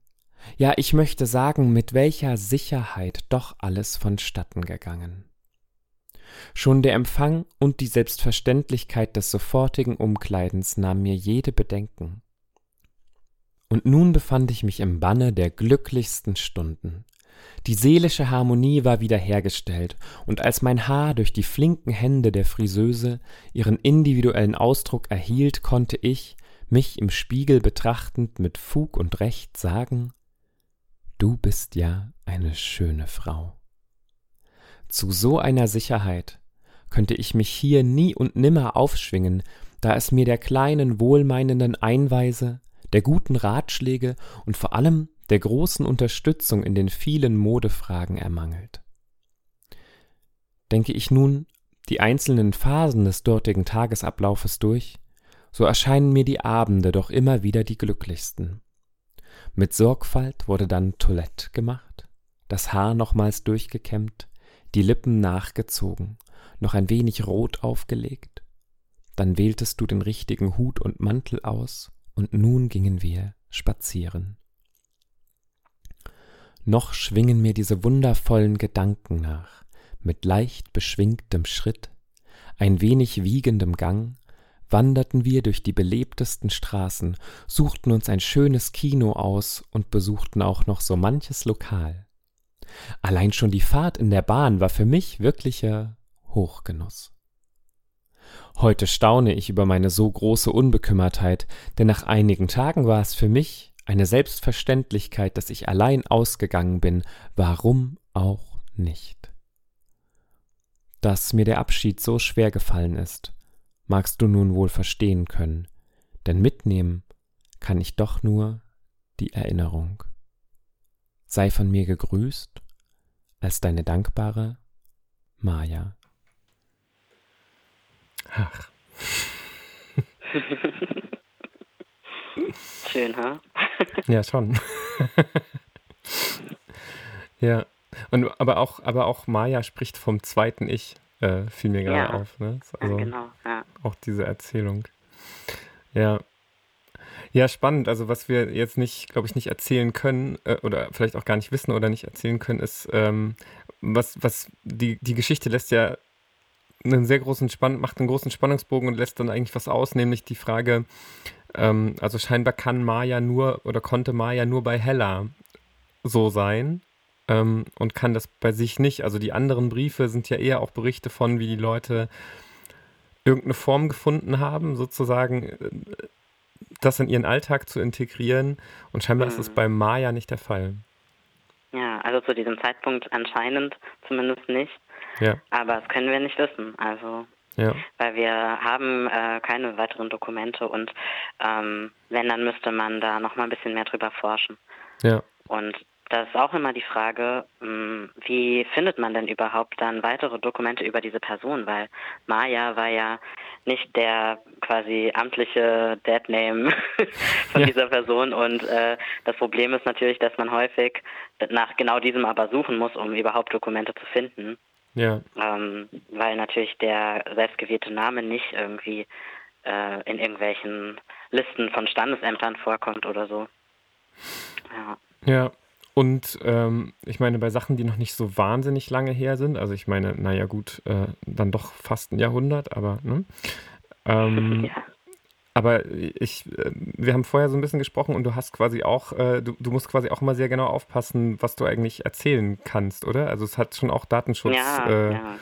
Ja, ich möchte sagen, mit welcher Sicherheit doch alles vonstatten gegangen. Schon der Empfang und die Selbstverständlichkeit des sofortigen Umkleidens nahm mir jede Bedenken. und nun befand ich mich im Banne der glücklichsten Stunden. Die seelische Harmonie war wiederhergestellt, und als mein Haar durch die flinken Hände der Friseuse ihren individuellen Ausdruck erhielt, konnte ich, mich im Spiegel betrachtend, mit Fug und Recht sagen Du bist ja eine schöne Frau. Zu so einer Sicherheit könnte ich mich hier nie und nimmer aufschwingen, da es mir der kleinen wohlmeinenden Einweise, der guten Ratschläge und vor allem der großen Unterstützung in den vielen Modefragen ermangelt. Denke ich nun die einzelnen Phasen des dortigen Tagesablaufes durch, so erscheinen mir die Abende doch immer wieder die glücklichsten. Mit Sorgfalt wurde dann Toilette gemacht, das Haar nochmals durchgekämmt, die Lippen nachgezogen, noch ein wenig rot aufgelegt. Dann wähltest du den richtigen Hut und Mantel aus, und nun gingen wir spazieren. Noch schwingen mir diese wundervollen Gedanken nach, mit leicht beschwingtem Schritt, ein wenig wiegendem Gang, wanderten wir durch die belebtesten Straßen, suchten uns ein schönes Kino aus und besuchten auch noch so manches Lokal. Allein schon die Fahrt in der Bahn war für mich wirklicher Hochgenuss. Heute staune ich über meine so große Unbekümmertheit, denn nach einigen Tagen war es für mich eine Selbstverständlichkeit, dass ich allein ausgegangen bin, warum auch nicht. Dass mir der Abschied so schwer gefallen ist, magst du nun wohl verstehen können, denn mitnehmen kann ich doch nur die Erinnerung. Sei von mir gegrüßt als deine dankbare Maja. Ach. Schön, ha? Ja, schon. ja. Und, aber, auch, aber auch Maya spricht vom zweiten Ich, äh, fiel mir gerade Ja. auf. Ne? Also ja, genau. Ja. auch diese Erzählung. Ja. Ja, spannend. Also was wir jetzt nicht, glaube ich, nicht erzählen können äh, oder vielleicht auch gar nicht wissen oder nicht erzählen können, ist, ähm, was, was die, die Geschichte lässt ja einen sehr großen Spann macht einen großen Spannungsbogen und lässt dann eigentlich was aus, nämlich die Frage, ähm, also scheinbar kann Maya nur oder konnte Maya nur bei Hella so sein ähm, und kann das bei sich nicht. Also die anderen Briefe sind ja eher auch Berichte von, wie die Leute irgendeine Form gefunden haben, sozusagen äh, das in ihren Alltag zu integrieren. Und scheinbar ist das Mhm. bei Maya nicht der Fall. ja, also zu diesem Zeitpunkt anscheinend zumindest nicht. Ja, Aber das können wir nicht wissen. Also ja, weil wir haben äh, keine weiteren Dokumente und ähm, wenn, dann müsste man da noch mal ein bisschen mehr drüber forschen. ja, Und das ist auch immer die Frage, mh, wie findet man denn überhaupt dann weitere Dokumente über diese Person? Weil Maya war ja nicht der quasi amtliche Deadname von Ja. dieser Person. Und äh, das Problem ist natürlich, dass man häufig nach genau diesem aber suchen muss, um überhaupt Dokumente zu finden ja, ähm, weil natürlich der selbstgewählte Name nicht irgendwie äh, in irgendwelchen Listen von Standesämtern vorkommt oder so. Ja, ja. Und ähm, ich meine, bei Sachen, die noch nicht so wahnsinnig lange her sind, also ich meine, naja gut, äh, dann doch fast ein Jahrhundert, aber ne? Ähm, ja. Aber ich, äh, wir haben vorher so ein bisschen gesprochen und du hast quasi auch, äh, du, du musst quasi auch immer sehr genau aufpassen, was du eigentlich erzählen kannst, oder? Also es hat schon auch Datenschutz Ja, äh, ja.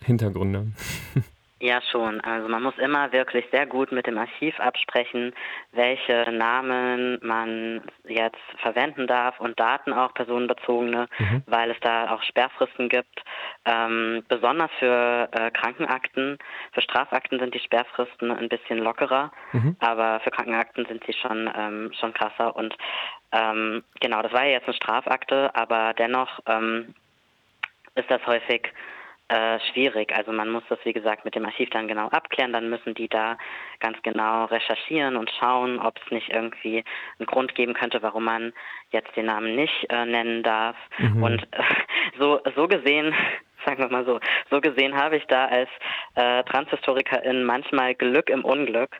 Hintergründe. ja, schon. Also man muss immer wirklich sehr gut mit dem Archiv absprechen, welche Namen man jetzt verwenden darf und Daten auch personenbezogene, Mhm. weil es da auch Sperrfristen gibt. Ähm, besonders für äh, Krankenakten, für Strafakten sind die Sperrfristen ein bisschen lockerer. Mhm. aber für Krankenakten sind sie schon, ähm, schon krasser. Und ähm, genau, das war ja jetzt eine Strafakte, aber dennoch ähm, ist das häufig äh, schwierig. Also man muss das, wie gesagt, mit dem Archiv dann genau abklären. Dann müssen die da ganz genau recherchieren und schauen, ob es nicht irgendwie einen Grund geben könnte, warum man jetzt den Namen nicht äh, nennen darf. Mhm. Und äh, so, so gesehen sagen wir mal so. So gesehen habe ich da als äh, Transhistorikerin manchmal Glück im Unglück,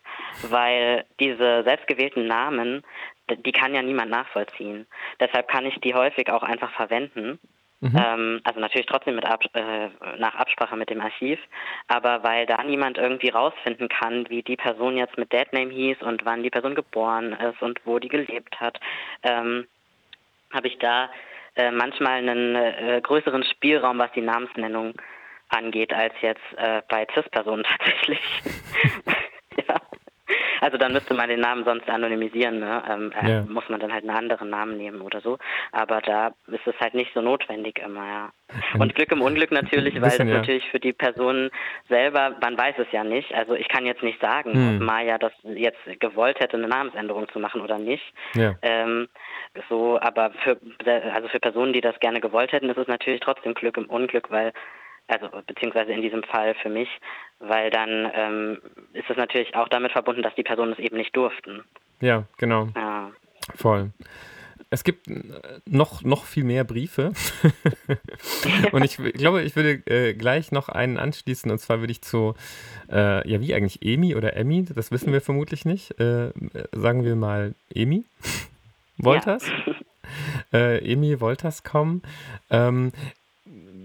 weil diese selbstgewählten Namen, die kann ja niemand nachvollziehen. Deshalb kann ich die häufig auch einfach verwenden. Mhm. Ähm, also natürlich trotzdem mit Ab äh, nach Absprache mit dem Archiv, aber weil da niemand irgendwie rausfinden kann, wie die Person jetzt mit Deadname hieß und wann die Person geboren ist und wo die gelebt hat, ähm, habe ich da äh, manchmal einen äh, größeren Spielraum, was die Namensnennung angeht, als jetzt äh, bei CIS-Personen tatsächlich. Also dann müsste man den Namen sonst anonymisieren, ne? ähm, äh, Ja. muss man dann halt einen anderen Namen nehmen oder so. Aber da ist es halt nicht so notwendig immer, ja. Und Glück im Unglück natürlich, weil das bisschen, ja. natürlich für die Person selber, man weiß es ja nicht. Also ich kann jetzt nicht sagen, Hm. ob Maya das jetzt gewollt hätte, eine Namensänderung zu machen oder nicht. Ja. Ähm, so, aber für also für Personen, die das gerne gewollt hätten, ist es natürlich trotzdem Glück im Unglück, weil also beziehungsweise in diesem Fall für mich, weil dann ähm, ist es natürlich auch damit verbunden, dass die Personen es eben nicht durften. ja, genau. Ja. Voll. Es gibt äh, noch, noch viel mehr Briefe. und ich glaube, ich würde äh, gleich noch einen anschließen. Und zwar würde ich zu, äh, ja, wie eigentlich Emi oder Emmy, das wissen wir vermutlich nicht. Äh, sagen wir mal Emi Wolters. Äh, Emi Wolters kommen. Ähm,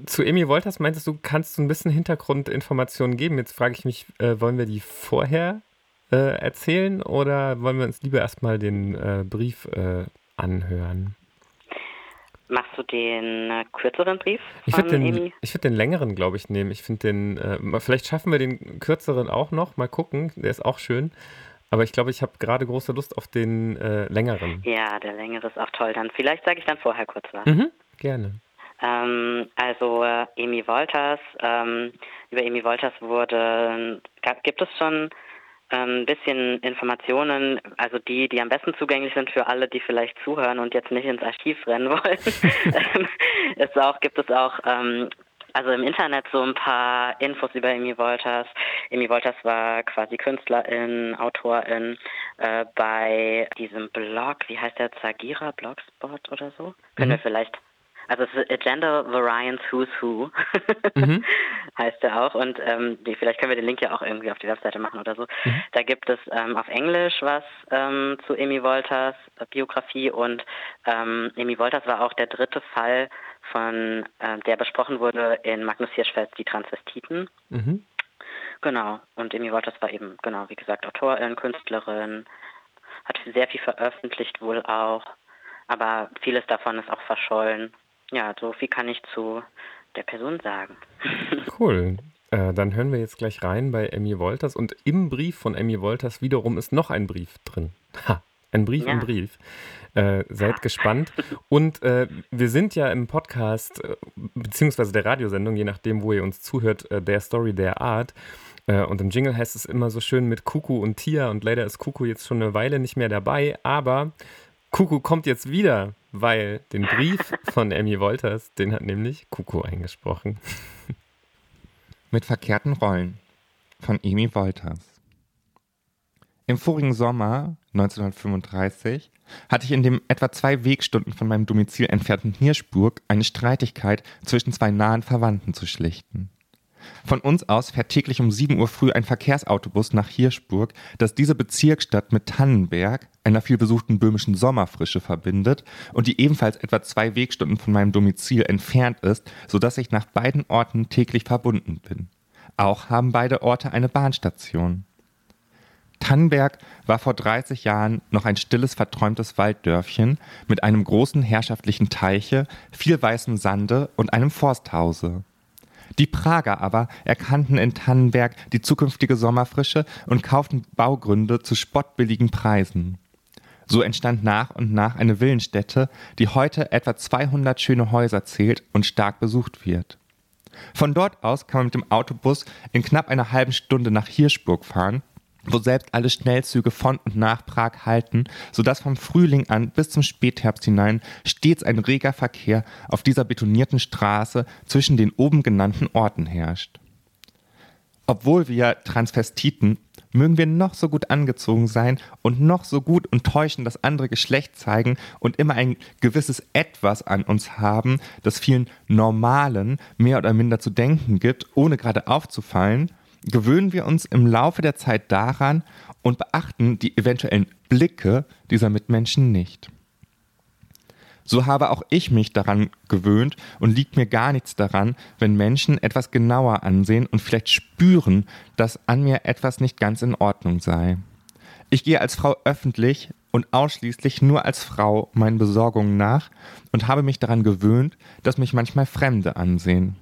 zu Emi Wolters meintest du, kannst du ein bisschen Hintergrundinformationen geben? Jetzt frage ich mich, äh, wollen wir die vorher äh, erzählen oder wollen wir uns lieber erstmal den äh, Brief äh, anhören? Machst du den äh, kürzeren Brief Ich würde den, ich würd den längeren, glaube ich, nehmen. Ich finde den, äh, vielleicht schaffen wir den kürzeren auch noch. Mal gucken, der ist auch schön. Aber ich glaube, ich habe gerade große Lust auf den längeren. Ja, der längere ist auch toll. Dann vielleicht sage ich dann vorher kurz was. Mhm, gerne. Ähm, also äh, Amy Wolters, ähm, über Amy Wolters wurde, gab, gibt es schon ähm, ein bisschen Informationen, also die, die am besten zugänglich sind für alle, die vielleicht zuhören und jetzt nicht ins Archiv rennen wollen. Ähm, es auch, gibt es auch ähm, also im Internet so ein paar Infos über Amy Wolters. Amy Wolters war quasi Künstlerin, Autorin äh, bei diesem Blog, wie heißt der, Zagira Blogspot oder so? Können wir vielleicht also es ist Agenda Variance Who's Who Mhm. heißt er auch und ähm, die, vielleicht können wir den Link ja auch irgendwie auf die Webseite machen oder so. Da gibt es ähm, auf Englisch was ähm, zu Amy Wolters äh, Biografie und ähm, Amy Wolters war auch der dritte Fall von äh, der besprochen wurde in Magnus Hirschfeld die Transvestiten. Mhm. Genau. Und Amy Wolters war eben, genau, wie gesagt, Autorin, Künstlerin, hat sehr viel veröffentlicht wohl auch, aber vieles davon ist auch verschollen. Ja, so viel kann ich zu der Person sagen. Cool. Äh, dann hören wir jetzt gleich rein bei Emmy Wolters. Und im Brief von Emmy Wolters wiederum ist noch ein Brief drin. Ha, ein Brief im Ja. Brief. Äh, seid gespannt. Und äh, wir sind ja im Podcast, äh, beziehungsweise der Radiosendung, je nachdem, wo ihr uns zuhört, äh, der Story der Art. Und im Jingle heißt es immer so schön mit Kuku und Tia. Und leider ist Kuku jetzt schon eine Weile nicht mehr dabei. Aber Kuku kommt jetzt wieder, weil den Brief von Emmy Wolters, den hat nämlich Kuku eingesprochen. Mit verkehrten Rollen von Emi Wolters. Im vorigen Sommer 1935 hatte ich in dem etwa zwei Wegstunden von meinem Domizil entfernten Hirschburg eine Streitigkeit zwischen zwei nahen Verwandten zu schlichten. Von uns aus fährt täglich um 7 Uhr früh ein Verkehrsautobus nach Hirschburg, das diese Bezirksstadt mit Tannenberg, einer vielbesuchten böhmischen Sommerfrische, verbindet und die ebenfalls etwa zwei Wegstunden von meinem Domizil entfernt ist, sodass ich nach beiden Orten täglich verbunden bin. Auch haben beide Orte eine Bahnstation. Tannenberg war vor 30 Jahren noch ein stilles, verträumtes Walddörfchen mit einem großen herrschaftlichen Teiche, viel weißem Sande und einem Forsthause. Die Prager aber erkannten in Tannenberg die zukünftige Sommerfrische und kauften Baugründe zu spottbilligen Preisen. So entstand nach und nach eine Villenstätte, die heute etwa 200 schöne Häuser zählt und stark besucht wird. Von dort aus kann man mit dem Autobus in knapp einer halben Stunde nach Hirschburg fahren, wo selbst alle Schnellzüge von und nach Prag halten, sodass vom Frühling an bis zum Spätherbst hinein stets ein reger Verkehr auf dieser betonierten Straße zwischen den oben genannten Orten herrscht. Obwohl wir Transvestiten mögen wir noch so gut angezogen sein und noch so gut und täuschend das andere Geschlecht zeigen und immer ein gewisses Etwas an uns haben, das vielen Normalen mehr oder minder zu denken gibt, ohne gerade aufzufallen, gewöhnen wir uns im Laufe der Zeit daran und beachten die eventuellen Blicke dieser Mitmenschen nicht. So habe auch ich mich daran gewöhnt und liegt mir gar nichts daran, wenn Menschen etwas genauer ansehen und vielleicht spüren, dass an mir etwas nicht ganz in Ordnung sei. Ich gehe als Frau öffentlich und ausschließlich nur als Frau meinen Besorgungen nach und habe mich daran gewöhnt, dass mich manchmal Fremde ansehen.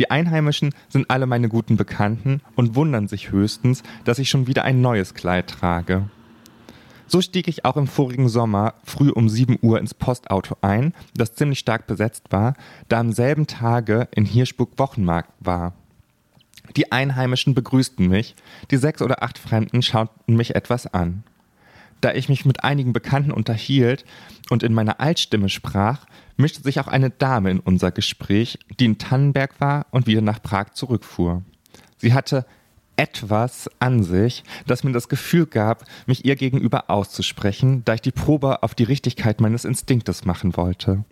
Die Einheimischen sind alle meine guten Bekannten und wundern sich höchstens, dass ich schon wieder ein neues Kleid trage. So stieg ich auch im vorigen Sommer früh um 7 Uhr ins Postauto ein, das ziemlich stark besetzt war, da am selben Tage in Hirschburg Wochenmarkt war. Die Einheimischen begrüßten mich, die sechs oder acht Fremden schauten mich etwas an. Da ich mich mit einigen Bekannten unterhielt und in meiner Altstimme sprach, mischte sich auch eine Dame in unser Gespräch, die in Tannenberg war und wieder nach Prag zurückfuhr. Sie hatte etwas an sich, das mir das Gefühl gab, mich ihr gegenüber auszusprechen, da ich die Probe auf die Richtigkeit meines Instinktes machen wollte.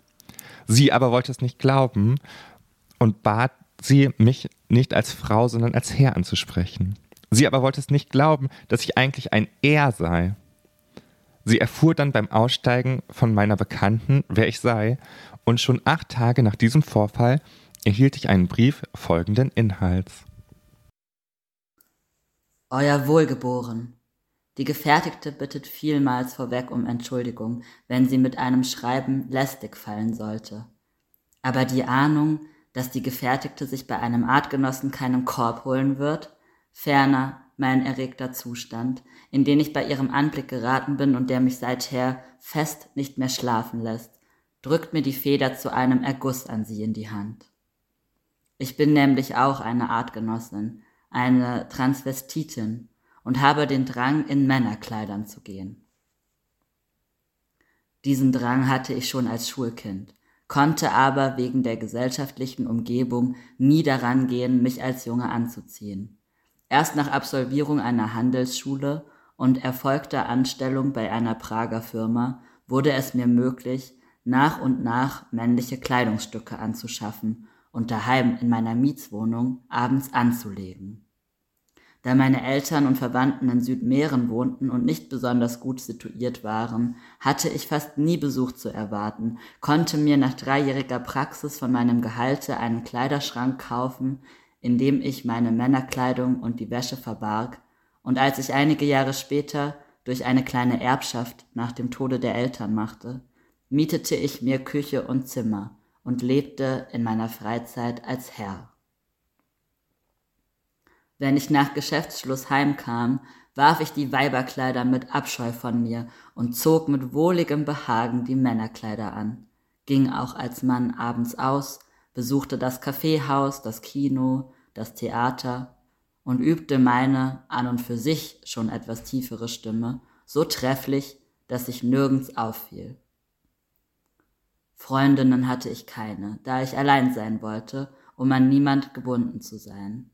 Sie aber wollte es nicht glauben und bat sie, mich nicht als Frau, sondern als Herr anzusprechen. Sie aber wollte es nicht glauben, dass ich eigentlich ein Er sei. Sie erfuhr dann beim Aussteigen von meiner Bekannten, wer ich sei, und schon acht Tage nach diesem Vorfall erhielt ich einen Brief folgenden Inhalts. Euer Wohlgeboren. Die Gefertigte bittet vielmals vorweg um Entschuldigung, wenn sie mit einem Schreiben lästig fallen sollte. Aber die Ahnung, dass die Gefertigte sich bei einem Artgenossen keinen Korb holen wird, ferner mein erregter Zustand, in den ich bei ihrem Anblick geraten bin und der mich seither fest nicht mehr schlafen lässt, drückt mir die Feder zu einem Erguss an sie in die Hand. Ich bin nämlich auch eine Artgenossin, eine Transvestitin und habe den Drang, in Männerkleidern zu gehen. Diesen Drang hatte ich schon als Schulkind, konnte aber wegen der gesellschaftlichen Umgebung nie daran gehen, mich als Junge anzuziehen. Erst nach Absolvierung einer Handelsschule und erfolgter Anstellung bei einer Prager Firma wurde es mir möglich, nach und nach männliche Kleidungsstücke anzuschaffen und daheim in meiner Mietswohnung abends anzulegen. Da meine Eltern und Verwandten in Südmähren wohnten und nicht besonders gut situiert waren, hatte ich fast nie Besuch zu erwarten, konnte mir nach dreijähriger Praxis von meinem Gehalte einen Kleiderschrank kaufen, in dem ich meine Männerkleidung und die Wäsche verbarg, und als ich einige Jahre später durch eine kleine Erbschaft nach dem Tode der Eltern machte, mietete ich mir Küche und Zimmer und lebte in meiner Freizeit als Herr. Wenn ich nach Geschäftsschluss heimkam, warf ich die Weiberkleider mit Abscheu von mir und zog mit wohligem Behagen die Männerkleider an, ging auch als Mann abends aus, besuchte das Kaffeehaus, das Kino, das Theater und übte meine an und für sich schon etwas tiefere Stimme so trefflich, dass ich nirgends auffiel. Freundinnen hatte ich keine, da ich allein sein wollte, um an niemand gebunden zu sein.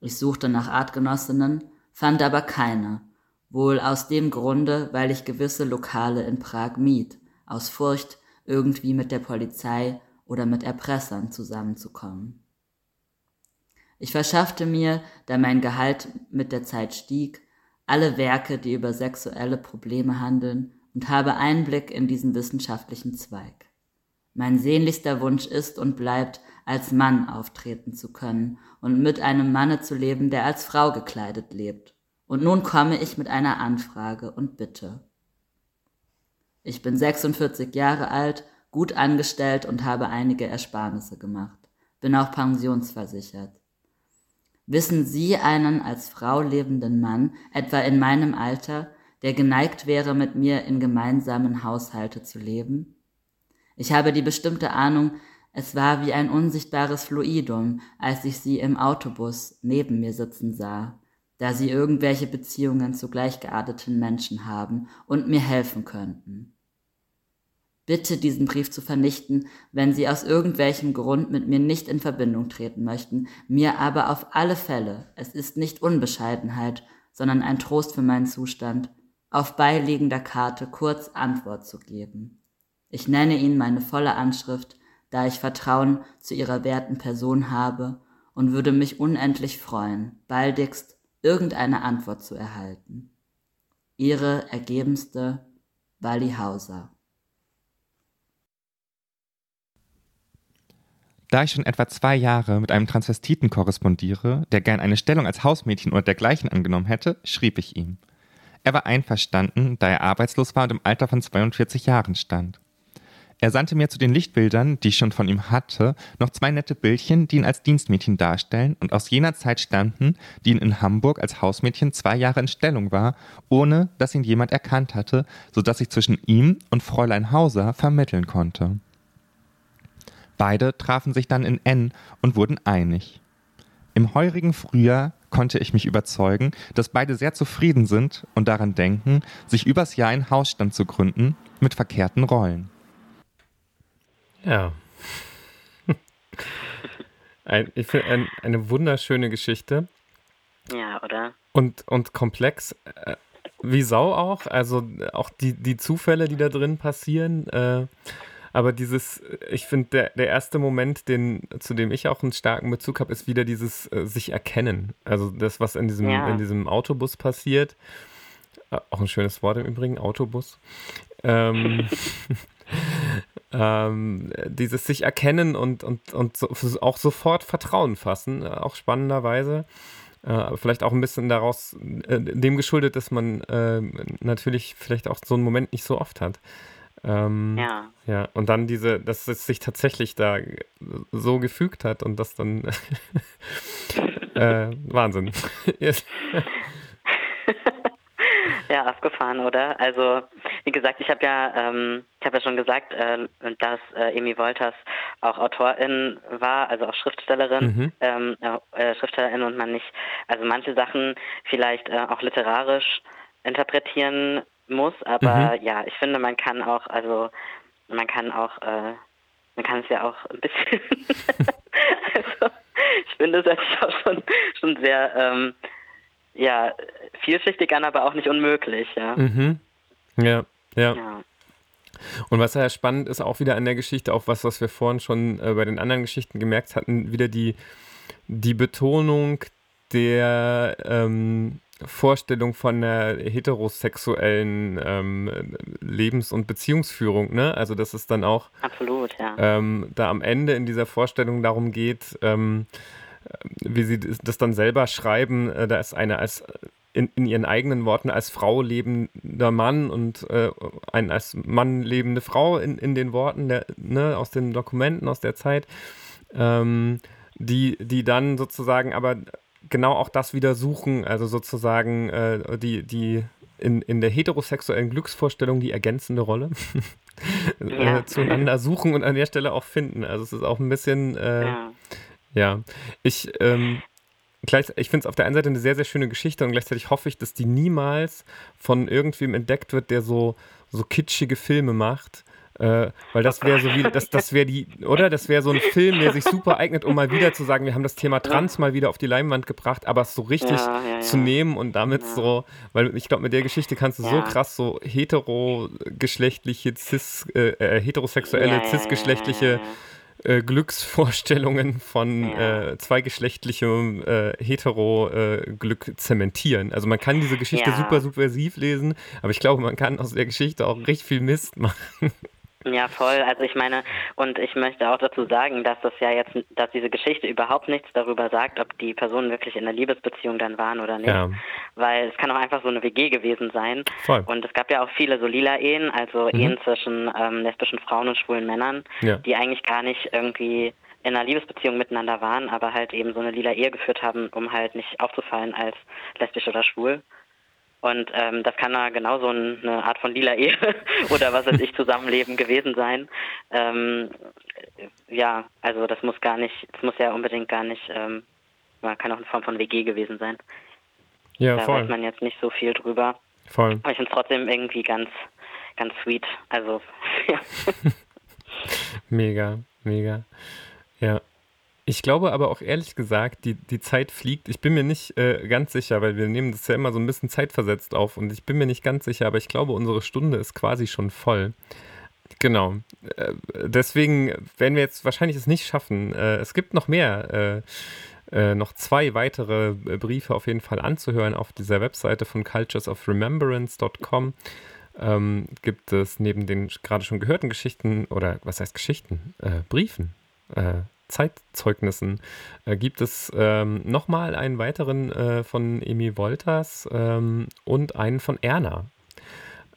Ich suchte nach Artgenossinnen, fand aber keine, wohl aus dem Grunde, weil ich gewisse Lokale in Prag mied, aus Furcht, irgendwie mit der Polizei oder mit Erpressern zusammenzukommen. Ich verschaffte mir, da mein Gehalt mit der Zeit stieg, alle Werke, die über sexuelle Probleme handeln, und habe Einblick in diesen wissenschaftlichen Zweig. Mein sehnlichster Wunsch ist und bleibt, als Mann auftreten zu können und mit einem Manne zu leben, der als Frau gekleidet lebt. Und nun komme ich mit einer Anfrage und Bitte. Ich bin 46 Jahre alt, gut angestellt und habe einige Ersparnisse gemacht. Bin auch pensionsversichert. Wissen Sie einen als Frau lebenden Mann, etwa in meinem Alter, der geneigt wäre, mit mir in gemeinsamen Haushalte zu leben? Ich habe die bestimmte Ahnung, es war wie ein unsichtbares Fluidum, als ich sie im Autobus neben mir sitzen sah, da sie irgendwelche Beziehungen zu gleichgearteten Menschen haben und mir helfen könnten. Bitte diesen Brief zu vernichten, wenn Sie aus irgendwelchem Grund mit mir nicht in Verbindung treten möchten, mir aber auf alle Fälle, es ist nicht Unbescheidenheit, sondern ein Trost für meinen Zustand, auf beiliegender Karte kurz Antwort zu geben. Ich nenne Ihnen meine volle Anschrift, da ich Vertrauen zu ihrer werten Person habe und würde mich unendlich freuen, baldigst irgendeine Antwort zu erhalten. Ihre ergebenste Wally Hauser Da ich schon etwa zwei Jahre mit einem Transvestiten korrespondiere, der gern eine Stellung als Hausmädchen oder dergleichen angenommen hätte, schrieb ich ihm. Er war einverstanden, da er arbeitslos war und im Alter von 42 Jahren stand. Er sandte mir zu den Lichtbildern, die ich schon von ihm hatte, noch zwei nette Bildchen, die ihn als Dienstmädchen darstellen und aus jener Zeit stammten, die ihn in Hamburg als Hausmädchen zwei Jahre in Stellung war, ohne dass ihn jemand erkannt hatte, so dass ich zwischen ihm und Fräulein Hauser vermitteln konnte. Beide trafen sich dann in N und wurden einig. Im heurigen Frühjahr konnte ich mich überzeugen, dass beide sehr zufrieden sind und daran denken, sich übers Jahr einen Hausstand zu gründen mit verkehrten Rollen. Ja. Ein, ich finde ein, eine wunderschöne Geschichte. Ja, oder? Und, und komplex. Äh, wie Sau auch. Also auch die, die Zufälle, die da drin passieren. Äh, aber dieses, ich finde, der, der erste Moment, den, zu dem ich auch einen starken Bezug habe, ist wieder dieses äh, sich erkennen. Also das, was in diesem, Ja. in diesem Autobus passiert. Äh, auch ein schönes Wort im Übrigen, Autobus. Ähm, ähm, dieses sich erkennen und, und, und so, auch sofort Vertrauen fassen, äh, auch spannenderweise. Äh, vielleicht auch ein bisschen daraus, äh, dem geschuldet, dass man äh, natürlich vielleicht auch so einen Moment nicht so oft hat. Ähm, Ja. ja, und dann diese, dass es sich tatsächlich da so gefügt hat und das dann äh, Wahnsinn. Ja, abgefahren, oder? Also, wie gesagt, ich habe ja, ähm, ich habe ja schon gesagt, äh, dass äh, Amy Wolters auch Autorin war, also auch Schriftstellerin, Mhm. ähm, äh, Schriftstellerin und man nicht, also manche Sachen vielleicht äh, auch literarisch interpretieren muss, aber ja, ich finde, man kann auch, also man kann auch, äh, man kann es ja auch ein bisschen, also ich finde es eigentlich auch schon, schon sehr, ähm, ja, vielschichtig an, aber auch nicht unmöglich, ja. mhm. Ja, ja. Ja, Und was ja spannend ist, auch wieder an der Geschichte, auch was, was wir vorhin schon äh, bei den anderen Geschichten gemerkt hatten, wieder die, die Betonung der ähm, Vorstellung von der heterosexuellen ähm, Lebens- und Beziehungsführung, ne? Also dass es dann auch absolut, ja. ähm, da am Ende in dieser Vorstellung darum geht, ähm, wie sie das das dann selber schreiben, äh, da ist eine als in, in ihren eigenen Worten als Frau lebender Mann und äh, ein als Mann lebende Frau in, in den Worten der, ne, aus den Dokumenten aus der Zeit, ähm, die, die dann sozusagen aber genau auch das wieder suchen, also sozusagen äh, die, die in, in der heterosexuellen Glücksvorstellung die ergänzende Rolle Ja. äh, zueinander suchen und an der Stelle auch finden. Also es ist auch ein bisschen, äh, ja. ja. ich, ähm, gleich, ich finde es auf der einen Seite eine sehr, sehr schöne Geschichte und gleichzeitig hoffe ich, dass die niemals von irgendwem entdeckt wird, der so, so kitschige Filme macht. Äh, weil das wäre so wie, das, das wäre die, oder? Das wäre so ein Film, der sich super eignet, um mal wieder zu sagen, wir haben das Thema Trans mal wieder auf die Leinwand gebracht, aber es so richtig Ja, ja, zu ja. nehmen und damit so, weil ich glaube, mit der Geschichte kannst du so krass so heterogeschlechtliche, cis, äh, äh, heterosexuelle, cisgeschlechtliche äh, Glücksvorstellungen von Ja. äh, zweigeschlechtlichem äh, Hetero-Glück zementieren. Also man kann diese Geschichte Ja. super subversiv lesen, aber ich glaube, man kann aus der Geschichte auch richtig viel Mist machen. Ja, voll. Also ich meine, und ich möchte auch dazu sagen, dass das ja jetzt, dass diese Geschichte überhaupt nichts darüber sagt, ob die Personen wirklich in einer Liebesbeziehung dann waren oder nicht. Ja. Weil es kann auch einfach so eine WG gewesen sein. Voll. Und es gab ja auch viele so lila Ehen, also Mhm. Ehen zwischen ähm, lesbischen Frauen und schwulen Männern, Ja. die eigentlich gar nicht irgendwie in einer Liebesbeziehung miteinander waren, aber halt eben so eine lila Ehe geführt haben, um halt nicht aufzufallen als lesbisch oder schwul. Und ähm, das kann ja genauso ein- eine Art von lila Ehe oder was weiß ich, Zusammenleben gewesen sein. Ähm, ja, also das muss gar nicht, das muss ja unbedingt gar nicht, ähm, kann auch eine Form von WG gewesen sein. Ja, da voll. weiß man jetzt nicht so viel drüber. Voll. Aber ich finde es trotzdem irgendwie ganz, ganz sweet. Also, ja. Mega, mega. Ja. Ich glaube aber auch ehrlich gesagt, die, die Zeit fliegt. Ich bin mir nicht äh, ganz sicher, weil wir nehmen das ja immer so ein bisschen zeitversetzt auf und ich bin mir nicht ganz sicher, aber ich glaube, unsere Stunde ist quasi schon voll. Genau. Äh, deswegen werden wir jetzt wahrscheinlich es nicht schaffen. Äh, es gibt noch mehr, äh, äh, noch zwei weitere äh, Briefe auf jeden Fall anzuhören auf dieser Webseite von culturesofremembrance.com. Ähm, gibt es neben den gerade schon gehörten Geschichten oder was heißt Geschichten? Briefen. Zeitzeugnissen äh, gibt es ähm, nochmal einen weiteren äh, von Emi Wolters ähm, und einen von Erna.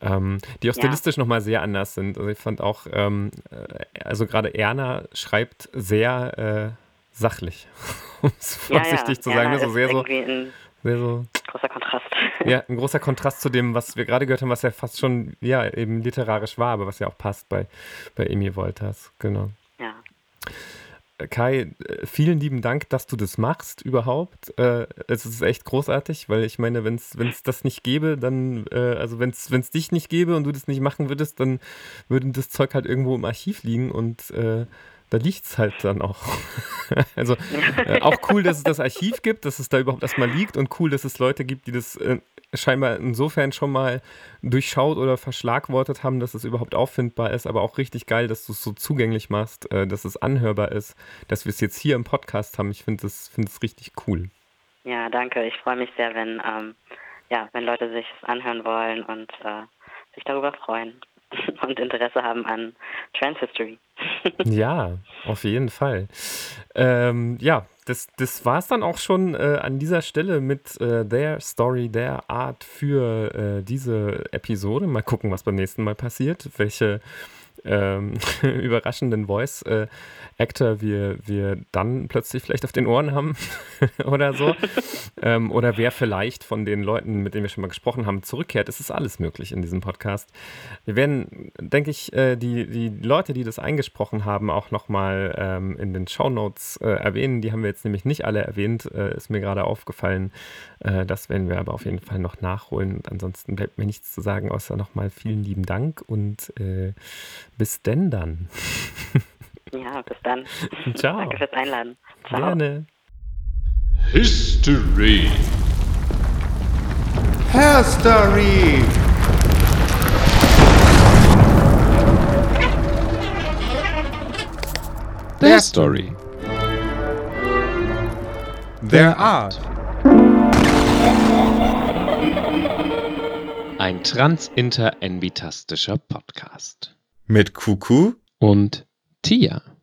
Ähm, die auch Ja. stilistisch nochmal sehr anders sind. Also ich fand auch, ähm, äh, also gerade Erna schreibt sehr äh, sachlich, um es vorsichtig zu sagen. Erna so ist sehr so, ein sehr so großer Kontrast. ja, ein großer Kontrast zu dem, was wir gerade gehört haben, was ja fast schon, ja, eben literarisch war, aber was ja auch passt bei, bei Emil Wolters. Genau. ja. Äh, Kai, äh, vielen lieben Dank, dass du das machst überhaupt. Äh, Es ist echt großartig, weil ich meine, wenn es das nicht gäbe, dann, also wenn es dich nicht gäbe und du das nicht machen würdest, dann würde das Zeug halt irgendwo im Archiv liegen und äh, da liegt es halt dann auch. also äh, auch cool, dass es das Archiv gibt, dass es da überhaupt erstmal liegt und cool, dass es Leute gibt, die das äh, scheinbar insofern schon mal durchschaut oder verschlagwortet haben, dass es überhaupt auffindbar ist, aber auch richtig geil, dass du es so zugänglich machst, äh, dass es anhörbar ist, dass wir es jetzt hier im Podcast haben. Ich finde das, find richtig cool. Ja, danke. Ich freue mich sehr, wenn, ähm, ja, wenn Leute sich es anhören wollen und äh, sich darüber freuen und Interesse haben an Trans History. Ja, auf jeden Fall. Ähm, ja, das, das war es dann auch schon äh, an dieser Stelle mit äh, Their Story, Their Art für äh, diese Episode. Mal gucken, was beim nächsten Mal passiert, welche ähm, überraschenden Voice-Actor wir, wir dann plötzlich vielleicht auf den Ohren haben oder so. ähm, oder wer vielleicht von den Leuten, mit denen wir schon mal gesprochen haben, zurückkehrt. Es ist alles möglich in diesem Podcast. Wir werden, denke ich, äh, die, die Leute, die das eingesprochen haben, auch nochmal ähm, in den Shownotes äh, erwähnen. Die haben wir jetzt nämlich nicht alle erwähnt, äh, ist mir gerade aufgefallen. Äh, das werden wir aber auf jeden Fall noch nachholen. Ansonsten bleibt mir nichts zu sagen, außer nochmal vielen lieben Dank und äh, bis denn dann. Ja, bis dann. Ciao. Danke fürs Einladen. Ciao. Gerne. History. Her Story! Their Story. Their Art. Ein transinter-envitastischer Podcast. Mit Kuku Und Tia.